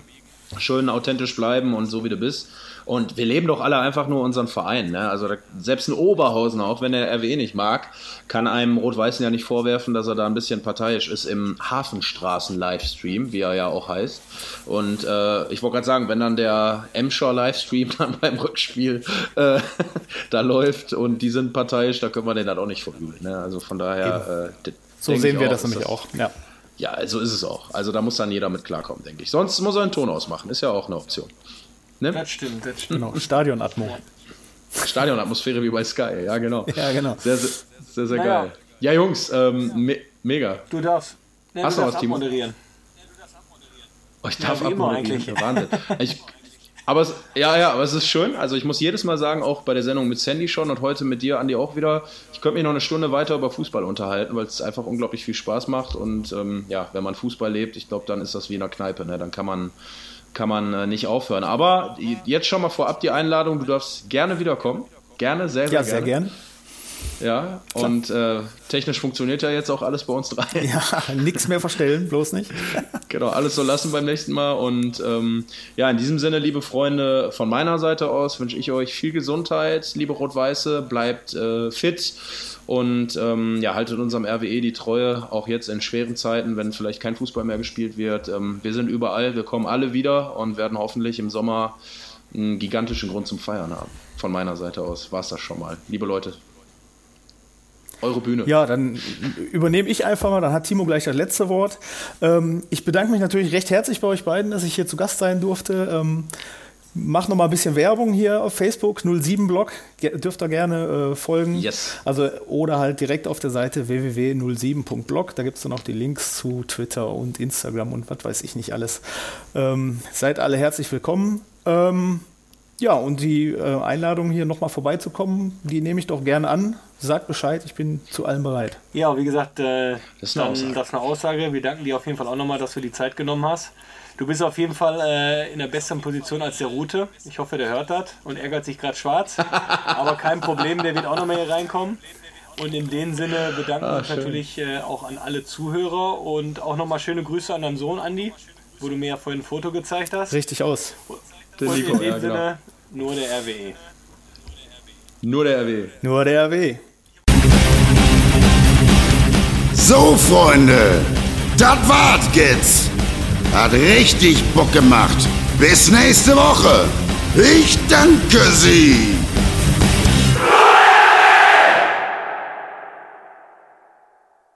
schön authentisch bleiben und so wie du bist. Und wir leben doch alle einfach nur unseren Verein. Ne? Also da, selbst ein Oberhausen, auch wenn er RWE nicht mag, kann einem Rot-Weißen ja nicht vorwerfen, dass er da ein bisschen parteiisch ist im Hafenstraßen-Livestream, wie er ja auch heißt. Und äh, ich wollte gerade sagen, wenn dann der Emscher-Livestream (laughs) dann beim Rückspiel äh, (laughs) da läuft und die sind parteiisch, da können wir den dann auch nicht verübeln. Ne? Also von daher. Äh, so sehen wir auch, das nämlich auch. Ja. Ja, so ist es auch. Also da muss dann jeder mit klarkommen, denke ich. Sonst muss er einen Ton ausmachen, ist ja auch eine Option. Ne? Das stimmt, das stimmt. Genau, Stadionatmo. Stadionatmosphäre wie bei Sky, ja genau. (laughs) Ja, genau. Sehr, sehr, sehr, sehr naja. geil. Ja, Jungs, ähm, me mega. Du darfst. Ne, Hast du was, Timo? Abmoderieren. Oh, ich darf ja, abmoderieren. Wahnsinn. Ich, aber es, ja, ja, aber es ist schön. Also ich muss jedes Mal sagen, auch bei der Sendung mit Sandy schon und heute mit dir, Andi, auch wieder, ich könnte mich noch eine Stunde weiter über Fußball unterhalten, weil es einfach unglaublich viel Spaß macht. Und ähm, ja, wenn man Fußball lebt, ich glaube, dann ist das wie in einer Kneipe. Ne? Dann kann man, kann man äh, nicht aufhören. Aber jetzt schon mal vorab die Einladung, du darfst gerne wiederkommen. Gerne, sehr, sehr ja, gerne. sehr gern. Ja, Klar. und äh, technisch funktioniert ja jetzt auch alles bei uns drei. Ja, nichts mehr verstellen, bloß nicht. (laughs) genau, alles so lassen beim nächsten Mal. Und ähm, ja, in diesem Sinne, liebe Freunde, von meiner Seite aus wünsche ich euch viel Gesundheit, liebe Rot-Weiße, bleibt äh, fit und ähm, ja, haltet unserem RWE die Treue, auch jetzt in schweren Zeiten, wenn vielleicht kein Fußball mehr gespielt wird. Ähm, wir sind überall, wir kommen alle wieder und werden hoffentlich im Sommer einen gigantischen Grund zum Feiern haben. Von meiner Seite aus war es das schon mal. Liebe Leute, eure Bühne. Ja, dann übernehme ich einfach mal, dann hat Timo gleich das letzte Wort. Ähm, ich bedanke mich natürlich recht herzlich bei euch beiden, dass ich hier zu Gast sein durfte. Ähm, mach noch mal ein bisschen Werbung hier auf Facebook, 07blog, dürft ihr gerne äh, folgen. Yes. Also, oder halt direkt auf der Seite www.07.blog, da gibt es dann auch die Links zu Twitter und Instagram und was weiß ich nicht alles. Ähm, seid alle herzlich willkommen. Ähm, ja, und die äh, Einladung hier nochmal vorbeizukommen, die nehme ich doch gerne an. Sagt Bescheid, ich bin zu allem bereit. Ja, wie gesagt, äh, das, ist dann, das ist eine Aussage. Wir danken dir auf jeden Fall auch nochmal, dass du die Zeit genommen hast. Du bist auf jeden Fall äh, in der besseren Position als der Route. Ich hoffe, der hört das und ärgert sich gerade schwarz. (laughs) Aber kein Problem, der wird auch nochmal hier reinkommen. Und in dem Sinne bedanken wir ah, uns natürlich äh, auch an alle Zuhörer und auch nochmal schöne Grüße an deinen Sohn, Andi, wo du mir ja vorhin ein Foto gezeigt hast. Richtig aus. Und in dem ja, Sinne, genau. Nur der RWE. Nur der RWE. Nur der RWE. So, Freunde, das war's jetzt. Hat richtig Bock gemacht. Bis nächste Woche. Ich danke Sie.